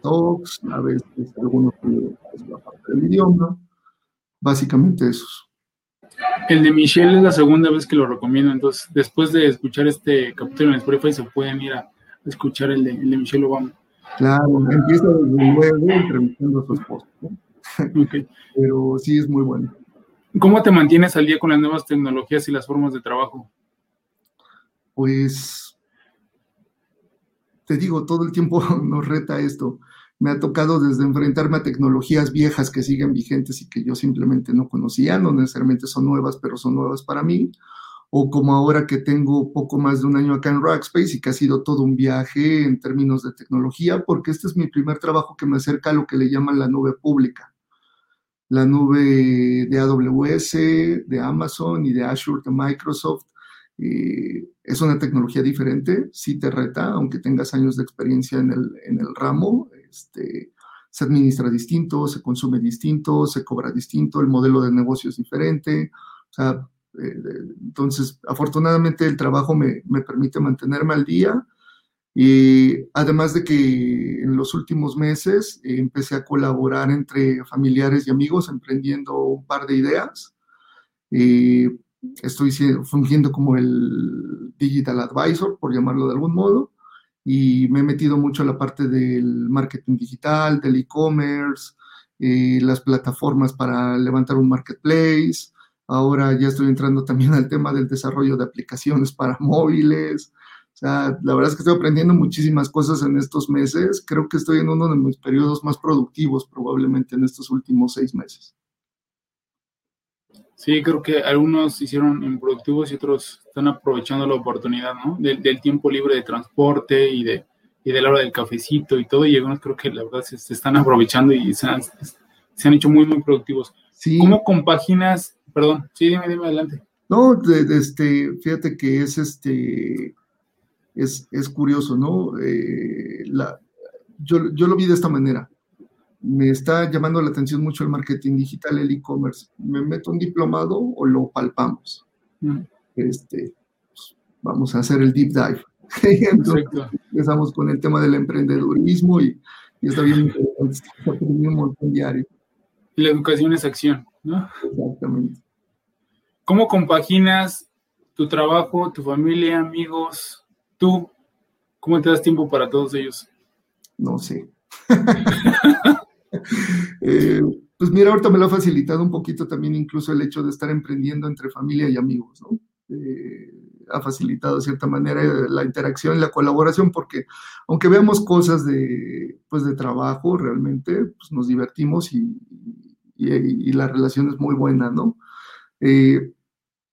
Speaker 2: Talks, a veces algunos es del idioma. Básicamente esos.
Speaker 1: El de Michelle es la segunda vez que lo recomiendo, entonces después de escuchar este capítulo en Spotify se pueden ir a, escuchar el de, Michelle Obama.
Speaker 2: Claro, empieza desde luego entrevistando a su esposa. Pero sí es muy bueno.
Speaker 1: ¿Cómo te mantienes al día con las nuevas tecnologías y las formas de trabajo?
Speaker 2: Pues te digo, todo el tiempo nos reta esto. Me ha tocado desde enfrentarme a tecnologías viejas que siguen vigentes y que yo simplemente no conocía, no necesariamente son nuevas, pero son nuevas para mí, o como ahora que tengo poco más de un año acá en Rackspace y que ha sido todo un viaje en términos de tecnología, porque este es mi primer trabajo que me acerca a lo que le llaman la nube pública. La nube de AWS, de Amazon y de Azure de Microsoft. es una tecnología diferente, sí te reta, aunque tengas años de experiencia en el, en el ramo. Este, se administra distinto, se consume distinto, se cobra distinto, el modelo de negocio es diferente. O sea, eh, entonces, afortunadamente el trabajo me, permite mantenerme al día y además de que en los últimos meses empecé a colaborar entre familiares y amigos emprendiendo un par de ideas. estoy fungiendo como el digital advisor, por llamarlo de algún modo, y me he metido mucho a la parte del marketing digital, del e-commerce, eh, las plataformas para levantar un marketplace, Ahora ya estoy entrando también al tema del desarrollo de aplicaciones para móviles. O sea, la verdad es que estoy aprendiendo muchísimas cosas en estos meses. Creo que estoy en uno de mis periodos más productivos probablemente en estos últimos seis meses.
Speaker 1: Sí, creo que algunos hicieron improductivos y otros están aprovechando la oportunidad, ¿no? Del, tiempo libre de transporte y de, y de la hora del cafecito y todo. Y algunos creo que la verdad se, están aprovechando y se han, se han hecho muy, muy productivos. Sí. ¿Cómo compaginas Perdón, sí, dime, dime adelante.
Speaker 2: No, este, fíjate que es este, es, es curioso, ¿no? Eh, la, yo, yo lo vi de esta manera. Me está llamando la atención mucho el marketing digital, el e-commerce. ¿Me meto un diplomado o lo palpamos? Mm. Este, pues, vamos a hacer el deep dive. empezamos con el tema del emprendedurismo y, y está bien un diario.
Speaker 1: La educación es acción, ¿no?
Speaker 2: Exactamente.
Speaker 1: ¿Cómo compaginas tu trabajo, tu familia, amigos, tú? ¿Cómo te das tiempo para todos ellos?
Speaker 2: No sé. Eh, pues mira, ahorita me lo ha facilitado un poquito también incluso el hecho de estar emprendiendo entre familia y amigos, ¿no? Eh, ha facilitado de cierta manera la interacción y la colaboración porque aunque veamos cosas de, pues de trabajo, realmente pues nos divertimos y, y, la relación es muy buena, ¿no? Eh,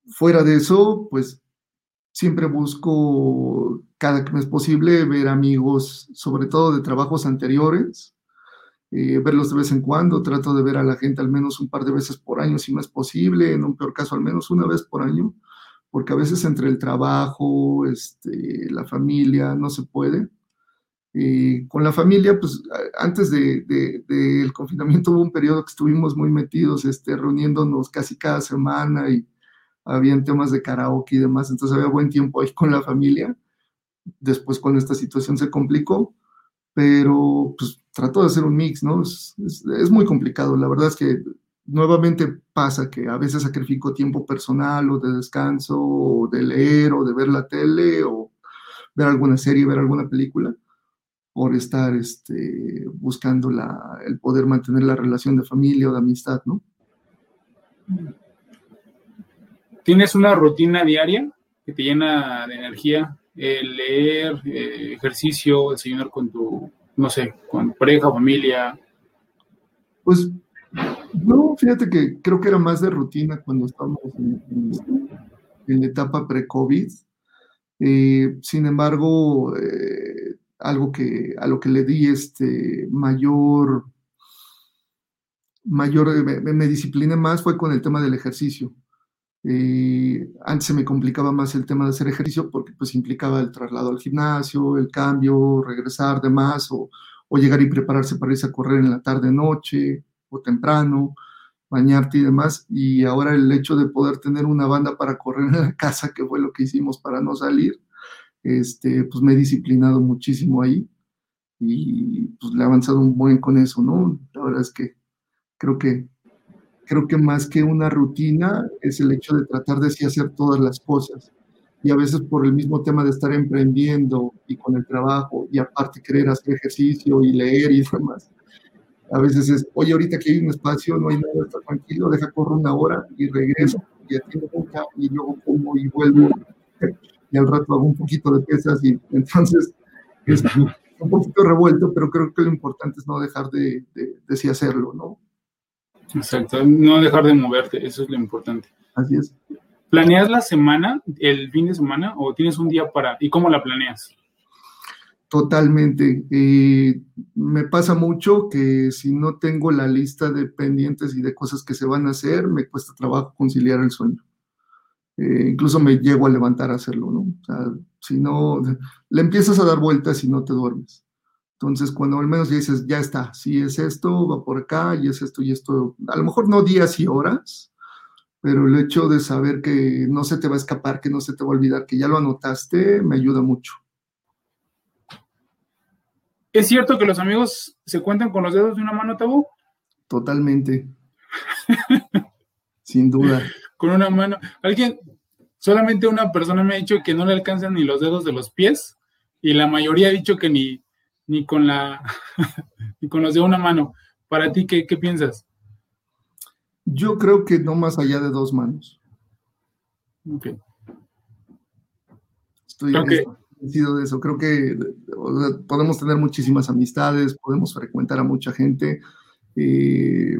Speaker 2: fuera de eso, pues siempre busco cada que me es posible ver amigos, sobre todo de trabajos anteriores, eh, verlos de vez en cuando, trato de ver a la gente al menos un par de veces por año si no es posible, en un peor caso al menos una vez por año, porque a veces entre el trabajo, este, la familia, no se puede. Eh, con la familia, pues antes del de, confinamiento hubo un periodo que estuvimos muy metidos, este, reuniéndonos casi cada semana y habían temas de karaoke y demás, entonces había buen tiempo ahí con la familia. Después cuando esta situación se complicó, pero pues trató de hacer un mix, ¿no? Es, es, muy complicado, la verdad es que nuevamente pasa que a veces sacrifico tiempo personal o de descanso, o de leer, o de ver la tele, o ver alguna serie, ver alguna película, por estar este, buscando la, el poder mantener la relación de familia o de amistad, ¿no?
Speaker 1: ¿Tienes una rutina diaria que te llena de energía? leer, eh, ejercicio, desayunar con tu, no sé, con pareja, familia.
Speaker 2: Pues no, fíjate que creo que era más de rutina cuando estábamos en, la etapa pre-COVID. Eh, sin embargo, eh, algo que a lo que le di este mayor, mayor me, me discipliné más fue con el tema del ejercicio. Eh, antes se me complicaba más el tema de hacer ejercicio porque pues implicaba el traslado al gimnasio, el cambio, regresar demás o, o llegar y prepararse para irse a correr en la tarde, noche o temprano, bañarte y demás. Y ahora el hecho de poder tener una banda para correr en la casa, que fue lo que hicimos para no salir, este, pues me he disciplinado muchísimo ahí y pues le he avanzado un buen con eso, ¿no? La verdad es que creo que creo que más que una rutina es el hecho de tratar de sí hacer todas las cosas. Y a veces por el mismo tema de estar emprendiendo y con el trabajo y aparte querer hacer ejercicio y leer y demás. A veces es, oye, ahorita que hay un espacio, no hay nada, está tranquilo, deja correr una hora y regreso y atiendo mucha y luego como y vuelvo y al rato hago un poquito de pesas y entonces es un poquito revuelto, pero creo que lo importante es no dejar de, de, de sí hacerlo, ¿no?
Speaker 1: Exacto, no dejar de moverte, eso es lo importante.
Speaker 2: Así es.
Speaker 1: ¿Planeas la semana, el fin de semana, o tienes un día para, y cómo la planeas?
Speaker 2: Totalmente. Eh, me pasa mucho que si no tengo la lista de pendientes y de cosas que se van a hacer, me cuesta trabajo conciliar el sueño. Eh, incluso me llego a levantar a hacerlo, ¿no? O sea, si no, le empiezas a dar vueltas y no te duermes. Entonces, cuando al menos ya dices, ya está, si es esto, va por acá, y es esto y esto, a lo mejor no días y horas, pero el hecho de saber que no se te va a escapar, que no se te va a olvidar, que ya lo anotaste, me ayuda mucho.
Speaker 1: ¿Es cierto que los amigos se cuentan con los dedos de una mano, Tabú?
Speaker 2: Totalmente. Sin duda.
Speaker 1: Con una mano. Alguien, solamente una persona me ha dicho que no le alcanzan ni los dedos de los pies y la mayoría ha dicho que ni, ni con la ni con los de una mano. Para ti, ¿qué, piensas?
Speaker 2: Yo creo que no más allá de dos manos.
Speaker 1: Ok.
Speaker 2: Estoy convencido de eso. Creo que podemos tener muchísimas amistades, podemos frecuentar a mucha gente, eh,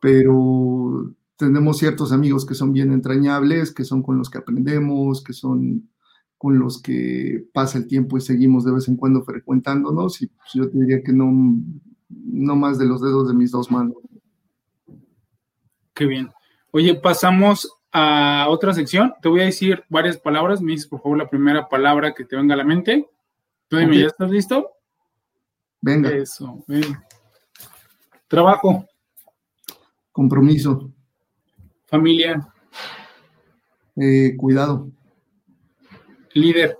Speaker 2: pero tenemos ciertos amigos que son bien entrañables, que son con los que aprendemos, que son con los que pasa el tiempo y seguimos de vez en cuando frecuentándonos, y pues, yo te diría que no, no más de los dedos de mis dos manos.
Speaker 1: Qué bien. Oye, pasamos a otra sección. Te voy a decir varias palabras. Me dices, por favor, la primera palabra que te venga a la mente. Tú dime, ¿ya estás listo?
Speaker 2: Venga.
Speaker 1: Eso, ven. Trabajo.
Speaker 2: Compromiso.
Speaker 1: Familia.
Speaker 2: Eh, cuidado.
Speaker 1: Líder.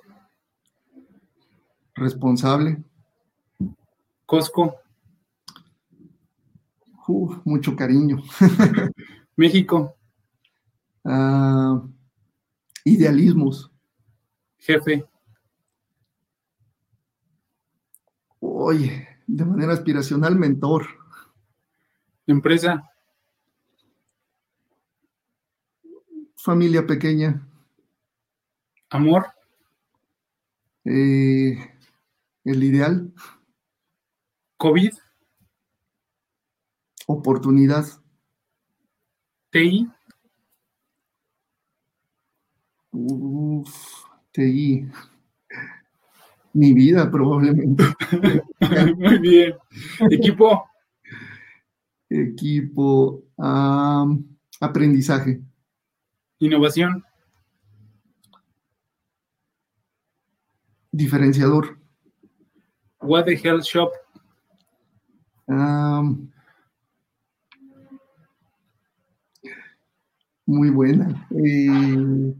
Speaker 2: Responsable.
Speaker 1: Costco.
Speaker 2: Uf, mucho cariño.
Speaker 1: México.
Speaker 2: Ah, idealismos.
Speaker 1: Jefe.
Speaker 2: Oye, de manera aspiracional, mentor.
Speaker 1: Empresa.
Speaker 2: Familia pequeña.
Speaker 1: Amor.
Speaker 2: Eh, el ideal.
Speaker 1: COVID.
Speaker 2: Oportunidad.
Speaker 1: TI.
Speaker 2: Uf, TI. Mi vida, probablemente.
Speaker 1: Muy bien. Equipo.
Speaker 2: Equipo. aprendizaje.
Speaker 1: Innovación.
Speaker 2: Diferenciador.
Speaker 1: What the Hell Shop.
Speaker 2: am, muy buena. Eh,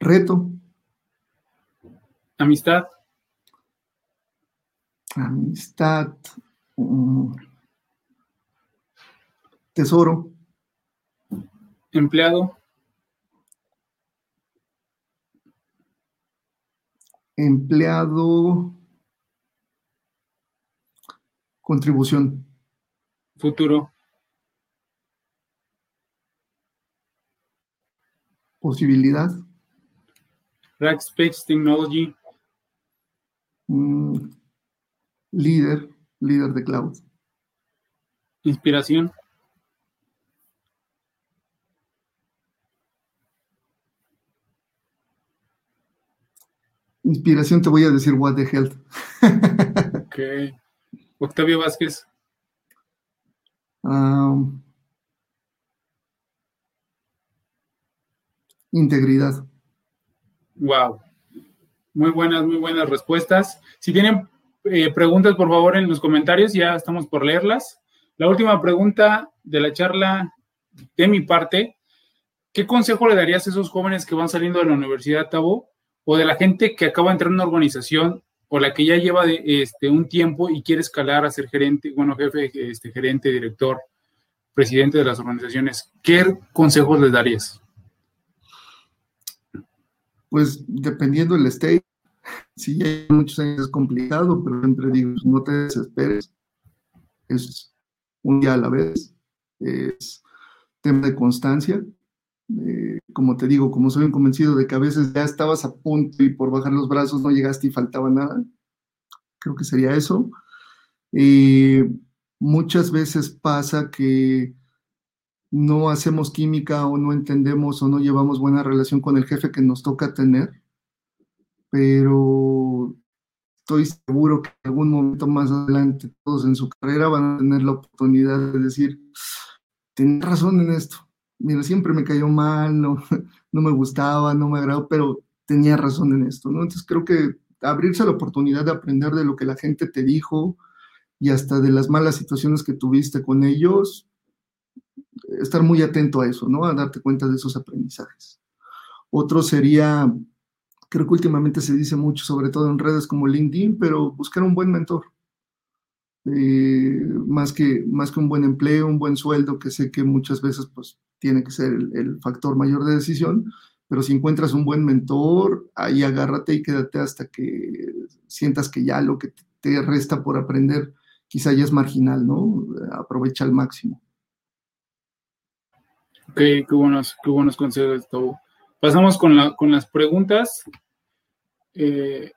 Speaker 2: reto.
Speaker 1: Amistad.
Speaker 2: Amistad. mm, tesoro.
Speaker 1: Empleado.
Speaker 2: Empleado. Contribución.
Speaker 1: Futuro.
Speaker 2: Posibilidad.
Speaker 1: Rackspace Technology.
Speaker 2: mm, líder. Líder de cloud.
Speaker 1: Inspiración.
Speaker 2: Inspiración te voy a decir what the hell.
Speaker 1: Ok. Octavio Vázquez.
Speaker 2: Integridad.
Speaker 1: Wow. Muy buenas, muy buenas respuestas. Si tienen eh, preguntas, por favor, en los comentarios, ya estamos por leerlas. La última pregunta de la charla de mi parte, ¿qué consejo le darías a esos jóvenes que van saliendo de la Universidad Tabo o de la gente que acaba de entrar en una organización o la que ya lleva de, este, un tiempo y quiere escalar a ser gerente, bueno, jefe, este, gerente, director, presidente de las organizaciones? ¿Qué consejos les darías?
Speaker 2: Pues dependiendo del state, si ya hay muchos años es complicado, pero siempre digo, no te desesperes. Es un día a la vez, es tema de constancia. Eh, como te digo, como soy un convencido de que a veces ya estabas a punto y por bajar los brazos no llegaste y faltaba nada, creo que sería eso. Eh, muchas veces pasa que no hacemos química o no entendemos o no llevamos buena relación con el jefe que nos toca tener, pero estoy seguro que en algún momento más adelante todos en su carrera van a tener la oportunidad de decir, tenés razón en esto. Mira, siempre me cayó mal, no, no me gustaba, no me agradó, pero tenía razón en esto, ¿no? Entonces creo que abrirse a la oportunidad de aprender de lo que la gente te dijo y hasta de las malas situaciones que tuviste con ellos, estar muy atento a eso, ¿no? A darte cuenta de esos aprendizajes. Otro sería, creo que últimamente se dice mucho, sobre todo en redes como LinkedIn, pero buscar un buen mentor. Eh, más, que, más que un buen empleo, un buen sueldo, que sé que muchas veces pues tiene que ser el, factor mayor de decisión, pero si encuentras un buen mentor, ahí agárrate y quédate hasta que sientas que ya lo que te resta por aprender quizá ya es marginal, ¿no? Aprovecha al máximo.
Speaker 1: Ok, qué buenos, qué buenos consejos, Tobo. Pasamos con las preguntas. Eh,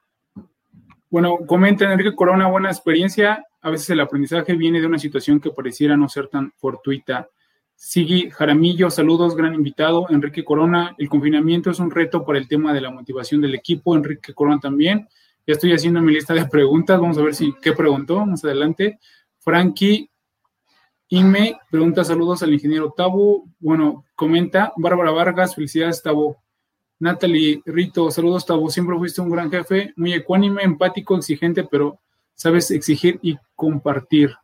Speaker 1: bueno, comenta Enrique Corona, buena experiencia. A veces el aprendizaje viene de una situación que pareciera no ser tan fortuita. Sigui Jaramillo, saludos, gran invitado. Enrique Corona, el confinamiento es un reto para el tema de la motivación del equipo. Enrique Corona también. Ya estoy haciendo mi lista de preguntas. Vamos a ver si qué preguntó más adelante. Frankie Y me pregunta saludos al ingeniero Tabo. Bueno, comenta Bárbara Vargas, felicidades Tabo. Natalie Rito, saludos Tabo. Siempre fuiste un gran jefe, muy ecuánime, empático, exigente, pero sabes exigir y compartir.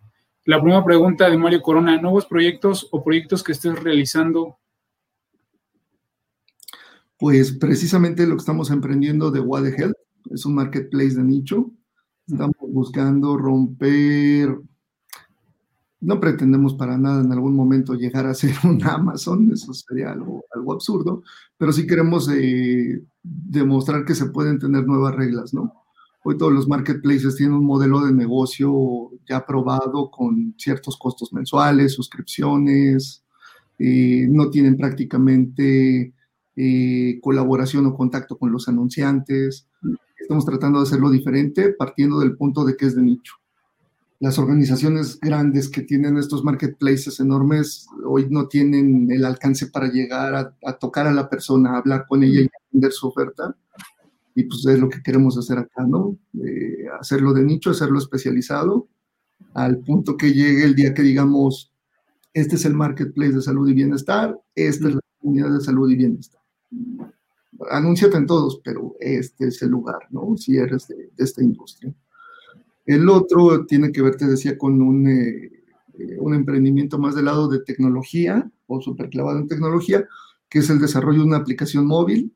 Speaker 1: La primera pregunta de Mario Corona, ¿nuevos proyectos o proyectos que estés realizando?
Speaker 2: Pues precisamente lo que estamos emprendiendo de What the Health es un marketplace de nicho. Estamos buscando romper no pretendemos para nada en algún momento llegar a ser un Amazon, eso sería algo, algo absurdo, pero sí queremos eh, demostrar que se pueden tener nuevas reglas, ¿no? Hoy todos los marketplaces tienen un modelo de negocio ya probado con ciertos costos mensuales, suscripciones, eh, no tienen prácticamente eh, colaboración o contacto con los anunciantes. Estamos tratando de hacerlo diferente partiendo del punto de que es de nicho las organizaciones grandes que tienen estos marketplaces enormes hoy no tienen el alcance para llegar a, tocar a la persona, a hablar con ella y vender su oferta. Y pues es lo que queremos hacer acá, ¿no? Eh, hacerlo de nicho, hacerlo especializado, al punto que llegue el día que digamos, este es el marketplace de salud y bienestar, esta es la comunidad de salud y bienestar. Anúnciate en todos, pero este es el lugar, ¿no? Si eres de esta industria. El otro tiene que ver, te decía, con un, eh, eh, un emprendimiento más del lado de tecnología o superclavado en tecnología, que es el desarrollo de una aplicación móvil,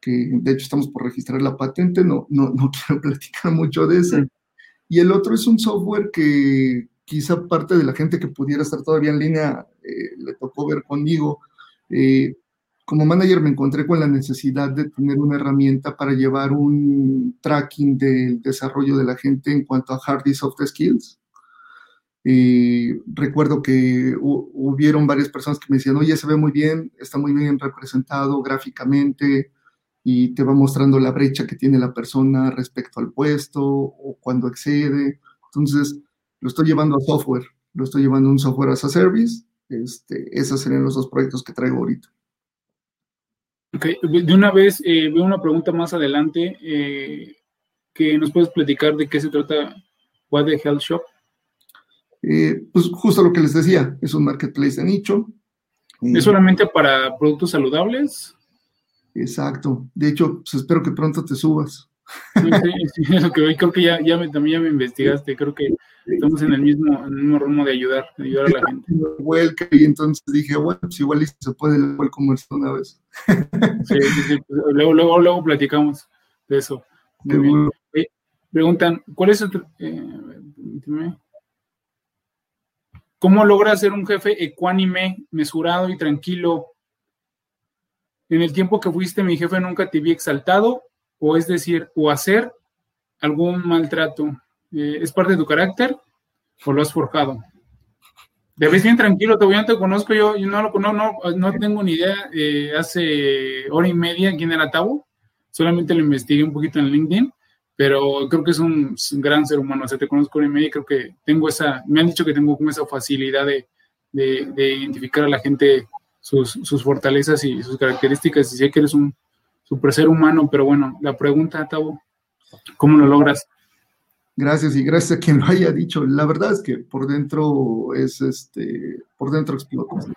Speaker 2: que de hecho estamos por registrar la patente, no, no, no quiero platicar mucho de ese. Y el otro es un software que quizá parte de la gente que pudiera estar todavía en línea eh, le tocó ver conmigo. Eh, como manager me encontré con la necesidad de tener una herramienta para llevar un tracking del desarrollo de la gente en cuanto a hard y soft skills. Recuerdo que hubieron varias personas que me decían, oye, se ve muy bien, está muy bien representado gráficamente y te va mostrando la brecha que tiene la persona respecto al puesto o cuando excede. Entonces, lo estoy llevando a software, lo estoy llevando a un software as a service. Este, esos serían los dos proyectos que traigo ahorita.
Speaker 1: De una vez eh, veo una pregunta más adelante eh, que nos puedes platicar de qué se trata What the Health Shop.
Speaker 2: Eh, pues justo lo que les decía, es un marketplace de nicho.
Speaker 1: ¿Es solamente para productos saludables?
Speaker 2: Exacto. De hecho, pues espero que pronto te subas.
Speaker 1: Sí, sí, que creo que ya, ya me, también ya me investigaste, creo que estamos en el mismo, en el mismo rumbo de ayudar, de ayudar a la gente.
Speaker 2: Y entonces dije, bueno, pues igual se puede el comercio una vez.
Speaker 1: Sí, sí, sí. Pues, luego, luego, luego platicamos de eso. Preguntan, ¿cuál es el, eh, ¿Cómo logra ser un jefe ecuánime, mesurado y tranquilo? En el tiempo que fuiste mi jefe nunca te vi exaltado o es decir, o hacer algún maltrato. Eh, ¿Es parte de tu carácter o lo has forjado? Te ves bien tranquilo, todavía no te conozco, yo, yo no lo conozco, no, no tengo ni idea. Eh, hace hora y media quién era Tabo, solamente lo investigué un poquito en LinkedIn, pero creo que es un, gran ser humano. O sea, te conozco hora y media y creo que tengo esa, me han dicho que tengo como esa facilidad de, de, identificar a la gente sus, sus, fortalezas y sus características y sé que eres un, super ser humano, pero bueno, la pregunta, Tabo, ¿cómo lo logras?
Speaker 2: Gracias y gracias a quien lo haya dicho. La verdad es que por dentro es este, por dentro explotas.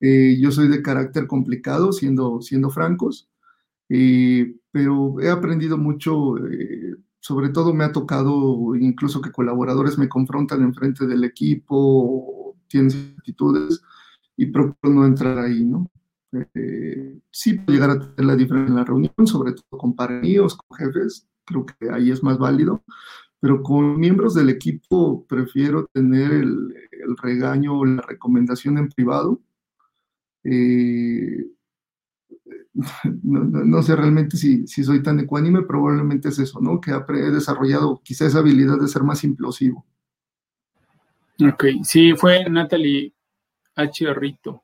Speaker 2: Eh, yo soy de carácter complicado, siendo, siendo francos, eh, pero he aprendido mucho, eh, sobre todo me ha tocado incluso que colaboradores me confrontan en frente del equipo, tienen actitudes y procuro no entrar ahí, ¿no? Eh, sí puede llegar a tener la diferencia en la reunión, sobre todo con pareos, con jefes, creo que ahí es más válido, pero con miembros del equipo prefiero tener el, regaño o la recomendación en privado. Eh, no, sé realmente si, si, soy tan ecuánime, probablemente es eso, ¿no? Que he desarrollado quizá esa habilidad de ser más implosivo.
Speaker 1: Ok, sí, fue Natalie H. Rito.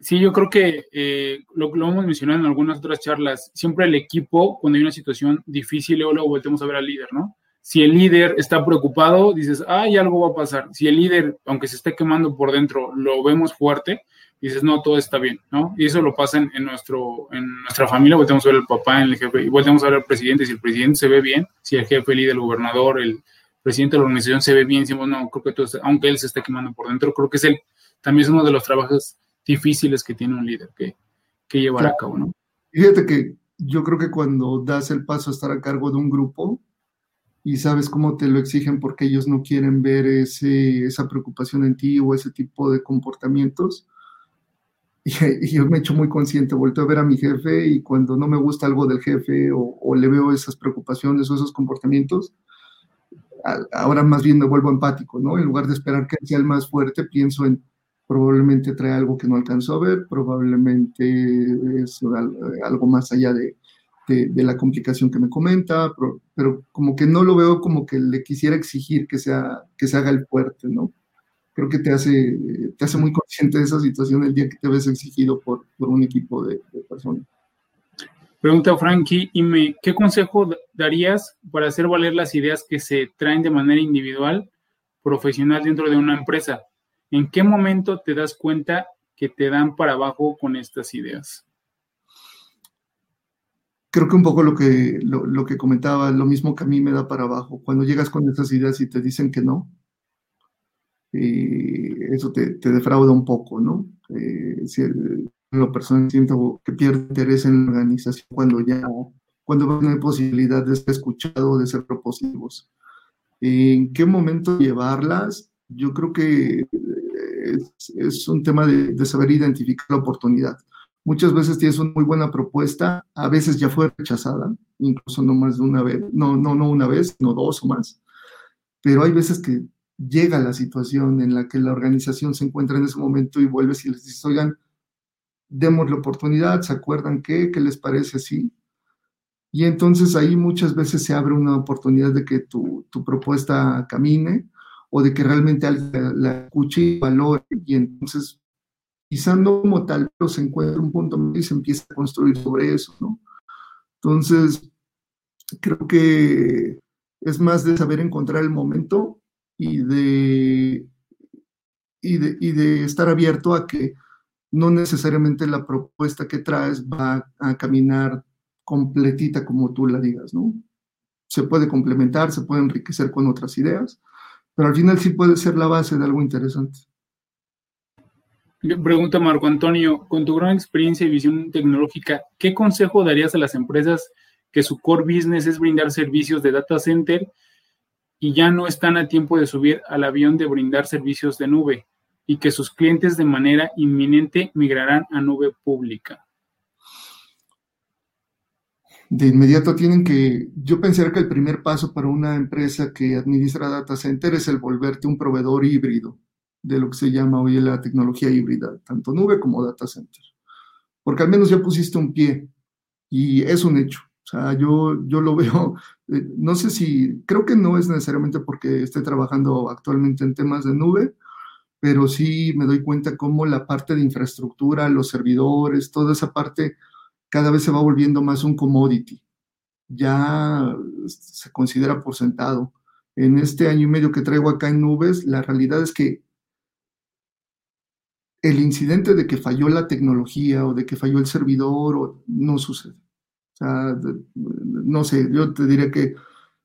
Speaker 1: Sí, yo creo que eh, lo, lo, hemos mencionado en algunas otras charlas. Siempre el equipo, cuando hay una situación difícil, luego, luego volvemos a ver al líder, ¿no? Si el líder está preocupado, dices, ay, algo va a pasar. Si el líder, aunque se esté quemando por dentro, lo vemos fuerte, dices, no, todo está bien, ¿no? Y eso lo pasa en, nuestro, en nuestra familia, volvemos a ver al papá, en el jefe, y volvemos a ver al presidente. Si el presidente se ve bien, si el jefe, el líder, el gobernador, el presidente de la organización se ve bien, decimos, no, creo que todo, aunque él se esté quemando por dentro, creo que es el, también es uno de los trabajos difíciles que tiene un líder que, que llevar a cabo, ¿no?
Speaker 2: Fíjate que yo creo que cuando das el paso a estar a cargo de un grupo y sabes cómo te lo exigen porque ellos no quieren ver ese, esa preocupación en ti o ese tipo de comportamientos, y, yo me he hecho muy consciente, vuelto a ver a mi jefe y cuando no me gusta algo del jefe o, le veo esas preocupaciones o esos comportamientos, ahora más bien me vuelvo empático, ¿no? En lugar de esperar que sea el más fuerte, pienso en probablemente trae algo que no alcanzó a ver, probablemente es algo más allá de, de, la complicación que me comenta, pero, pero, como que no lo veo como que le quisiera exigir que, sea, que se haga el fuerte, ¿no? creo que te hace, te hace muy consciente de esa situación el día que te ves exigido por, por un equipo de, personas.
Speaker 1: Pregunta Frankie, y ¿qué consejo darías para hacer valer las ideas que se traen de manera individual, profesional dentro de una empresa? ¿En qué momento te das cuenta que te dan para abajo con estas ideas?
Speaker 2: Creo que un poco lo que, lo, lo que comentaba, lo mismo que a mí me da para abajo. Cuando llegas con estas ideas y te dicen que no, y eso te, te, defrauda un poco, ¿no? Eh, si la persona siente que pierde interés en la organización cuando ya, cuando a tener posibilidad de ser escuchado, de ser propositivos. ¿En qué momento llevarlas? Yo creo que es, es un tema de, de, saber identificar la oportunidad. Muchas veces tienes una muy buena propuesta, a veces ya fue rechazada, incluso no más de una vez, no, no, no una vez, no dos o más, pero hay veces que llega la situación en la que la organización se encuentra en ese momento y vuelves y les dices, oigan, demos la oportunidad, ¿se acuerdan qué? ¿Qué les parece así? Y entonces ahí muchas veces se abre una oportunidad de que tu, propuesta camine o de que realmente alguien la, escuche y valore y entonces quizá no como tal, pero se encuentra un punto y se empieza a construir sobre eso, ¿no? Entonces, creo que es más de saber encontrar el momento y de, y de, y de estar abierto a que no necesariamente la propuesta que traes va a caminar completita como tú la digas, ¿no? Se puede complementar, se puede enriquecer con otras ideas, pero al final sí puede ser la base de algo interesante.
Speaker 1: Pregunta Marco Antonio, con tu gran experiencia y visión tecnológica, ¿qué consejo darías a las empresas que su core business es brindar servicios de data center y ya no están a tiempo de subir al avión de brindar servicios de nube y que sus clientes de manera inminente migrarán a nube pública.
Speaker 2: De inmediato tienen que, yo pensaría que el primer paso para una empresa que administra data center es el volverte un proveedor híbrido de lo que se llama hoy la tecnología híbrida, tanto nube como data center. Porque al menos ya pusiste un pie y es un hecho. O sea, yo, yo lo veo, eh, no sé si, creo que no es necesariamente porque esté trabajando actualmente en temas de nube, pero sí me doy cuenta cómo la parte de infraestructura, los servidores, toda esa parte cada vez se va volviendo más un commodity. Ya se considera por sentado. En este año y medio que traigo acá en nubes, la realidad es que el incidente de que falló la tecnología o de que falló el servidor no sucede sea, no sé, yo te diría que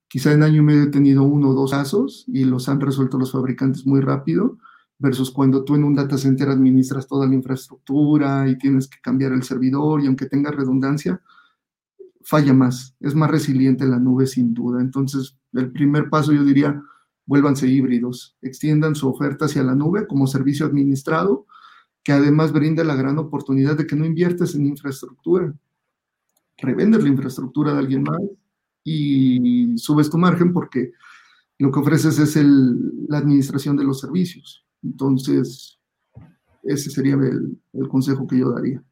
Speaker 2: quizá en año y medio he tenido uno o dos casos y los han resuelto los fabricantes muy rápido, versus cuando tú en un data center administras toda la infraestructura y tienes que cambiar el servidor y aunque tenga redundancia, falla más, es más resiliente la nube sin duda. Entonces, el primer paso yo diría, vuélvanse híbridos, extiendan su oferta hacia la nube como servicio administrado, que además brinda la gran oportunidad de que no inviertes en infraestructura, revendes la infraestructura de alguien más y subes tu margen porque lo que ofreces es la administración de los servicios. Entonces, ese sería el, consejo que yo daría.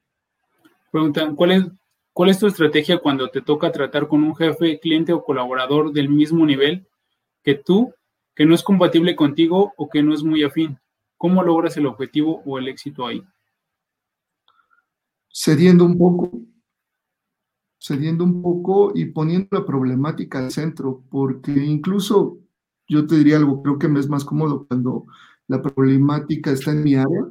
Speaker 1: Preguntan, ¿cuál es, ¿cuál es tu estrategia cuando te toca tratar con un jefe, cliente o colaborador del mismo nivel que tú, que no es compatible contigo o que no es muy afín? ¿Cómo logras el objetivo o el éxito ahí?
Speaker 2: Cediendo un poco, cediendo un poco y poniendo la problemática al centro, porque incluso yo te diría algo, creo que me es más cómodo cuando la problemática está en mi área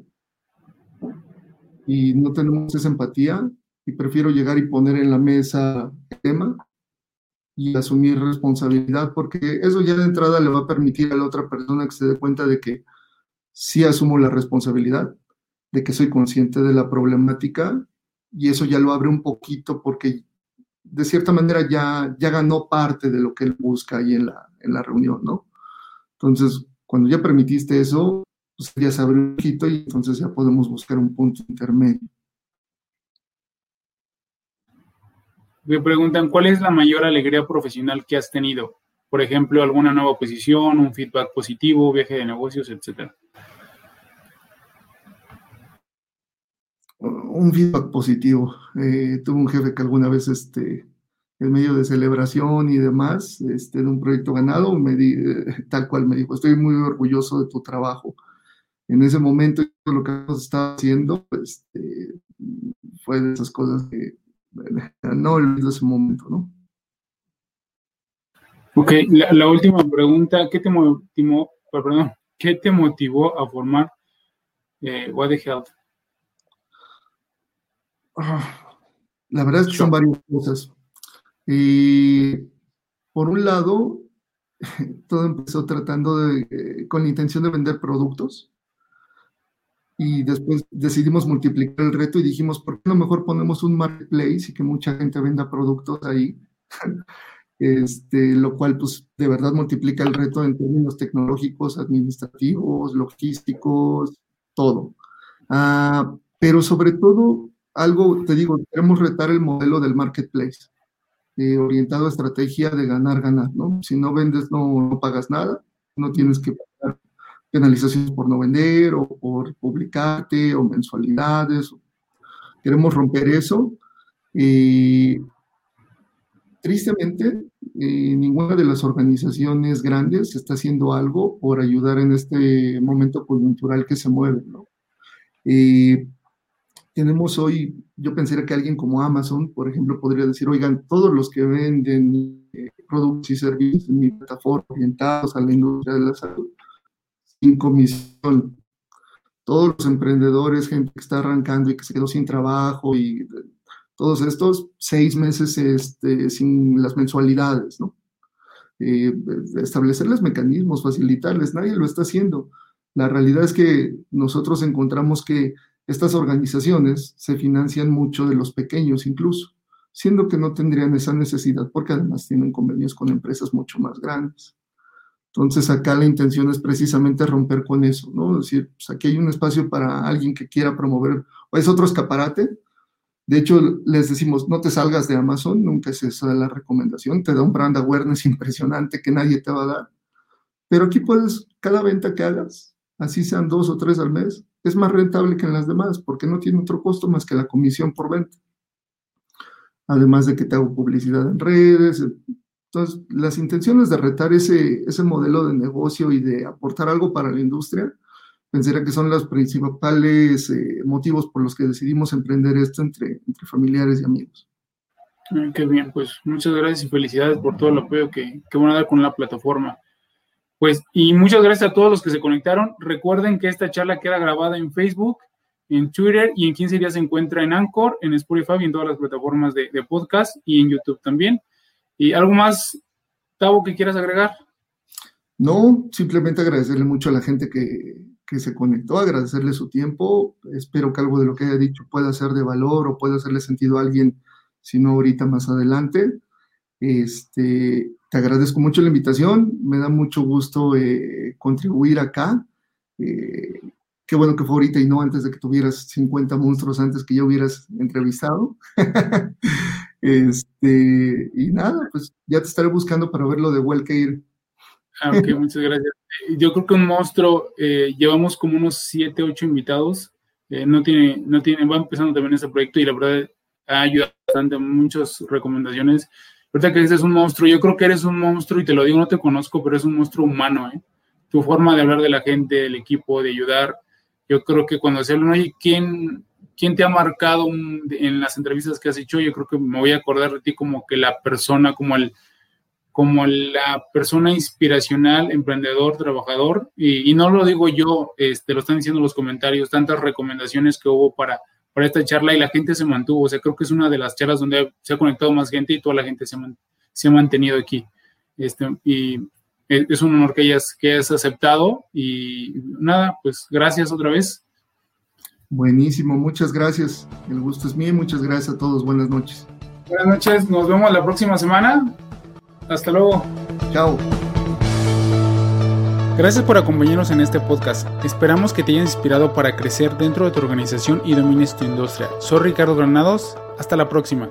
Speaker 2: y no tenemos esa empatía y prefiero llegar y poner en la mesa el tema y asumir responsabilidad, porque eso ya de entrada le va a permitir a la otra persona que se dé cuenta de que sí asumo la responsabilidad, de que soy consciente de la problemática y eso ya lo abre un poquito porque de cierta manera ya, ya ganó parte de lo que él busca ahí en la, en la reunión, ¿no? Entonces, cuando ya permitiste eso, pues ya se abre un poquito y entonces ya podemos buscar un punto intermedio.
Speaker 1: Me preguntan, ¿cuál es la mayor alegría profesional que has tenido? Por ejemplo, alguna nueva posición, un feedback positivo, viaje de negocios, etcétera.
Speaker 2: Un feedback positivo. Eh, tuve un jefe que alguna vez, este, en medio de celebración y demás, este, de un proyecto ganado, me di, eh, tal cual me dijo, estoy muy orgulloso de tu trabajo. En ese momento, lo que estaba haciendo, este, fue de esas cosas que no olvido ese momento, ¿no?
Speaker 1: Ok, la, última pregunta, ¿qué te motivó, perdón, ¿qué te motivó a formar eh, What the Health?
Speaker 2: Ah, la verdad es que son varias cosas. Y por un lado, todo empezó tratando de, eh, con la intención de vender productos. Y después decidimos multiplicar el reto y dijimos, ¿por qué no mejor ponemos un marketplace y que mucha gente venda productos ahí? Este, lo cual pues de verdad multiplica el reto en términos tecnológicos, administrativos, logísticos, todo. Ah, pero sobre todo, algo, te digo, queremos retar el modelo del marketplace. Eh, orientado a estrategia de ganar, ganar, ¿no? Si no vendes, no, pagas nada, no tienes que pagar penalizaciones por no vender o por publicarte o mensualidades. Queremos romper eso. y tristemente, eh, ninguna de las organizaciones grandes está haciendo algo por ayudar en este momento coyuntural que se mueve, ¿no? Tenemos hoy, yo pensaría que alguien como Amazon, por ejemplo, podría decir, oigan, todos los que venden eh, productos y servicios en mi plataforma orientados a la industria de la salud, sin comisión. Todos los emprendedores, gente que está arrancando y que se quedó sin trabajo y todos estos, seis meses este, sin las mensualidades, ¿no? Eh, establecerles mecanismos, facilitarles, nadie lo está haciendo. La realidad es que nosotros encontramos que estas organizaciones se financian mucho de los pequeños incluso, siendo que no tendrían esa necesidad porque además tienen convenios con empresas mucho más grandes. Entonces acá la intención es precisamente romper con eso, ¿no? Es decir, pues aquí hay un espacio para alguien que quiera promover, o es otro escaparate. De hecho, les decimos, no te salgas de Amazon, nunca es esa la recomendación, te da un brand awareness impresionante que nadie te va a dar. Pero aquí puedes, cada venta que hagas, así sean dos o tres al mes, es más rentable que en las demás, porque no tiene otro costo más que la comisión por venta. Además de que te hago publicidad en redes. Entonces, las intenciones de retar ese, ese modelo de negocio y de aportar algo para la industria, pensaría que son los principales eh, motivos por los que decidimos emprender esto entre, entre familiares y amigos.
Speaker 1: Qué bien, pues muchas gracias y felicidades por todo el apoyo que, que van a dar con la plataforma. Pues, y muchas gracias a todos los que se conectaron. Recuerden que esta charla queda grabada en Facebook, en Twitter y en 15 días se encuentra en Anchor, en Spotify y en todas las plataformas de, podcast y en YouTube también. ¿Y algo más, Tavo, que quieras agregar?
Speaker 2: No, simplemente agradecerle mucho a la gente que, que se conectó, agradecerle su tiempo. Espero que algo de lo que haya dicho pueda ser de valor o pueda hacerle sentido a alguien, si no ahorita más adelante. Este, te agradezco mucho la invitación, me da mucho gusto eh, contribuir acá. Eh, qué bueno que fue ahorita y no antes de que tuvieras 50 monstruos antes que ya hubieras entrevistado. este, y nada, pues ya te estaré buscando para ver lo de Wellcare.
Speaker 1: Ah, ok, muchas gracias. Yo creo que un monstruo, eh, llevamos como unos 7, 8 invitados. no tiene, no tiene, va empezando también este proyecto y la verdad ha ayudado bastante, muchas recomendaciones. Ahorita que dices un monstruo, yo creo que eres un monstruo y te lo digo, no te conozco, pero es un monstruo humano, ¿eh? Tu forma de hablar de la gente, del equipo, de ayudar. Yo creo que cuando se habla, oye, ¿quién, ¿quién te ha marcado en las entrevistas que has hecho? Yo creo que me voy a acordar de ti como que la persona, como el, como la persona inspiracional, emprendedor, trabajador, y, y, no lo digo yo, este, lo están diciendo los comentarios, tantas recomendaciones que hubo para para esta charla y la gente se mantuvo. O sea, creo que es una de las charlas donde se ha conectado más gente y toda la gente se, se ha mantenido aquí. Este, y es un honor que hayas, que hayas aceptado y nada, pues gracias otra vez.
Speaker 2: Buenísimo, muchas gracias. El gusto es mío muchas gracias a todos. Buenas noches.
Speaker 1: Buenas noches, nos vemos la próxima semana. Hasta luego.
Speaker 2: Chao.
Speaker 1: Gracias por acompañarnos en este podcast. Esperamos que te haya inspirado para crecer dentro de tu organización y domines tu industria. Soy Ricardo Granados. Hasta la próxima.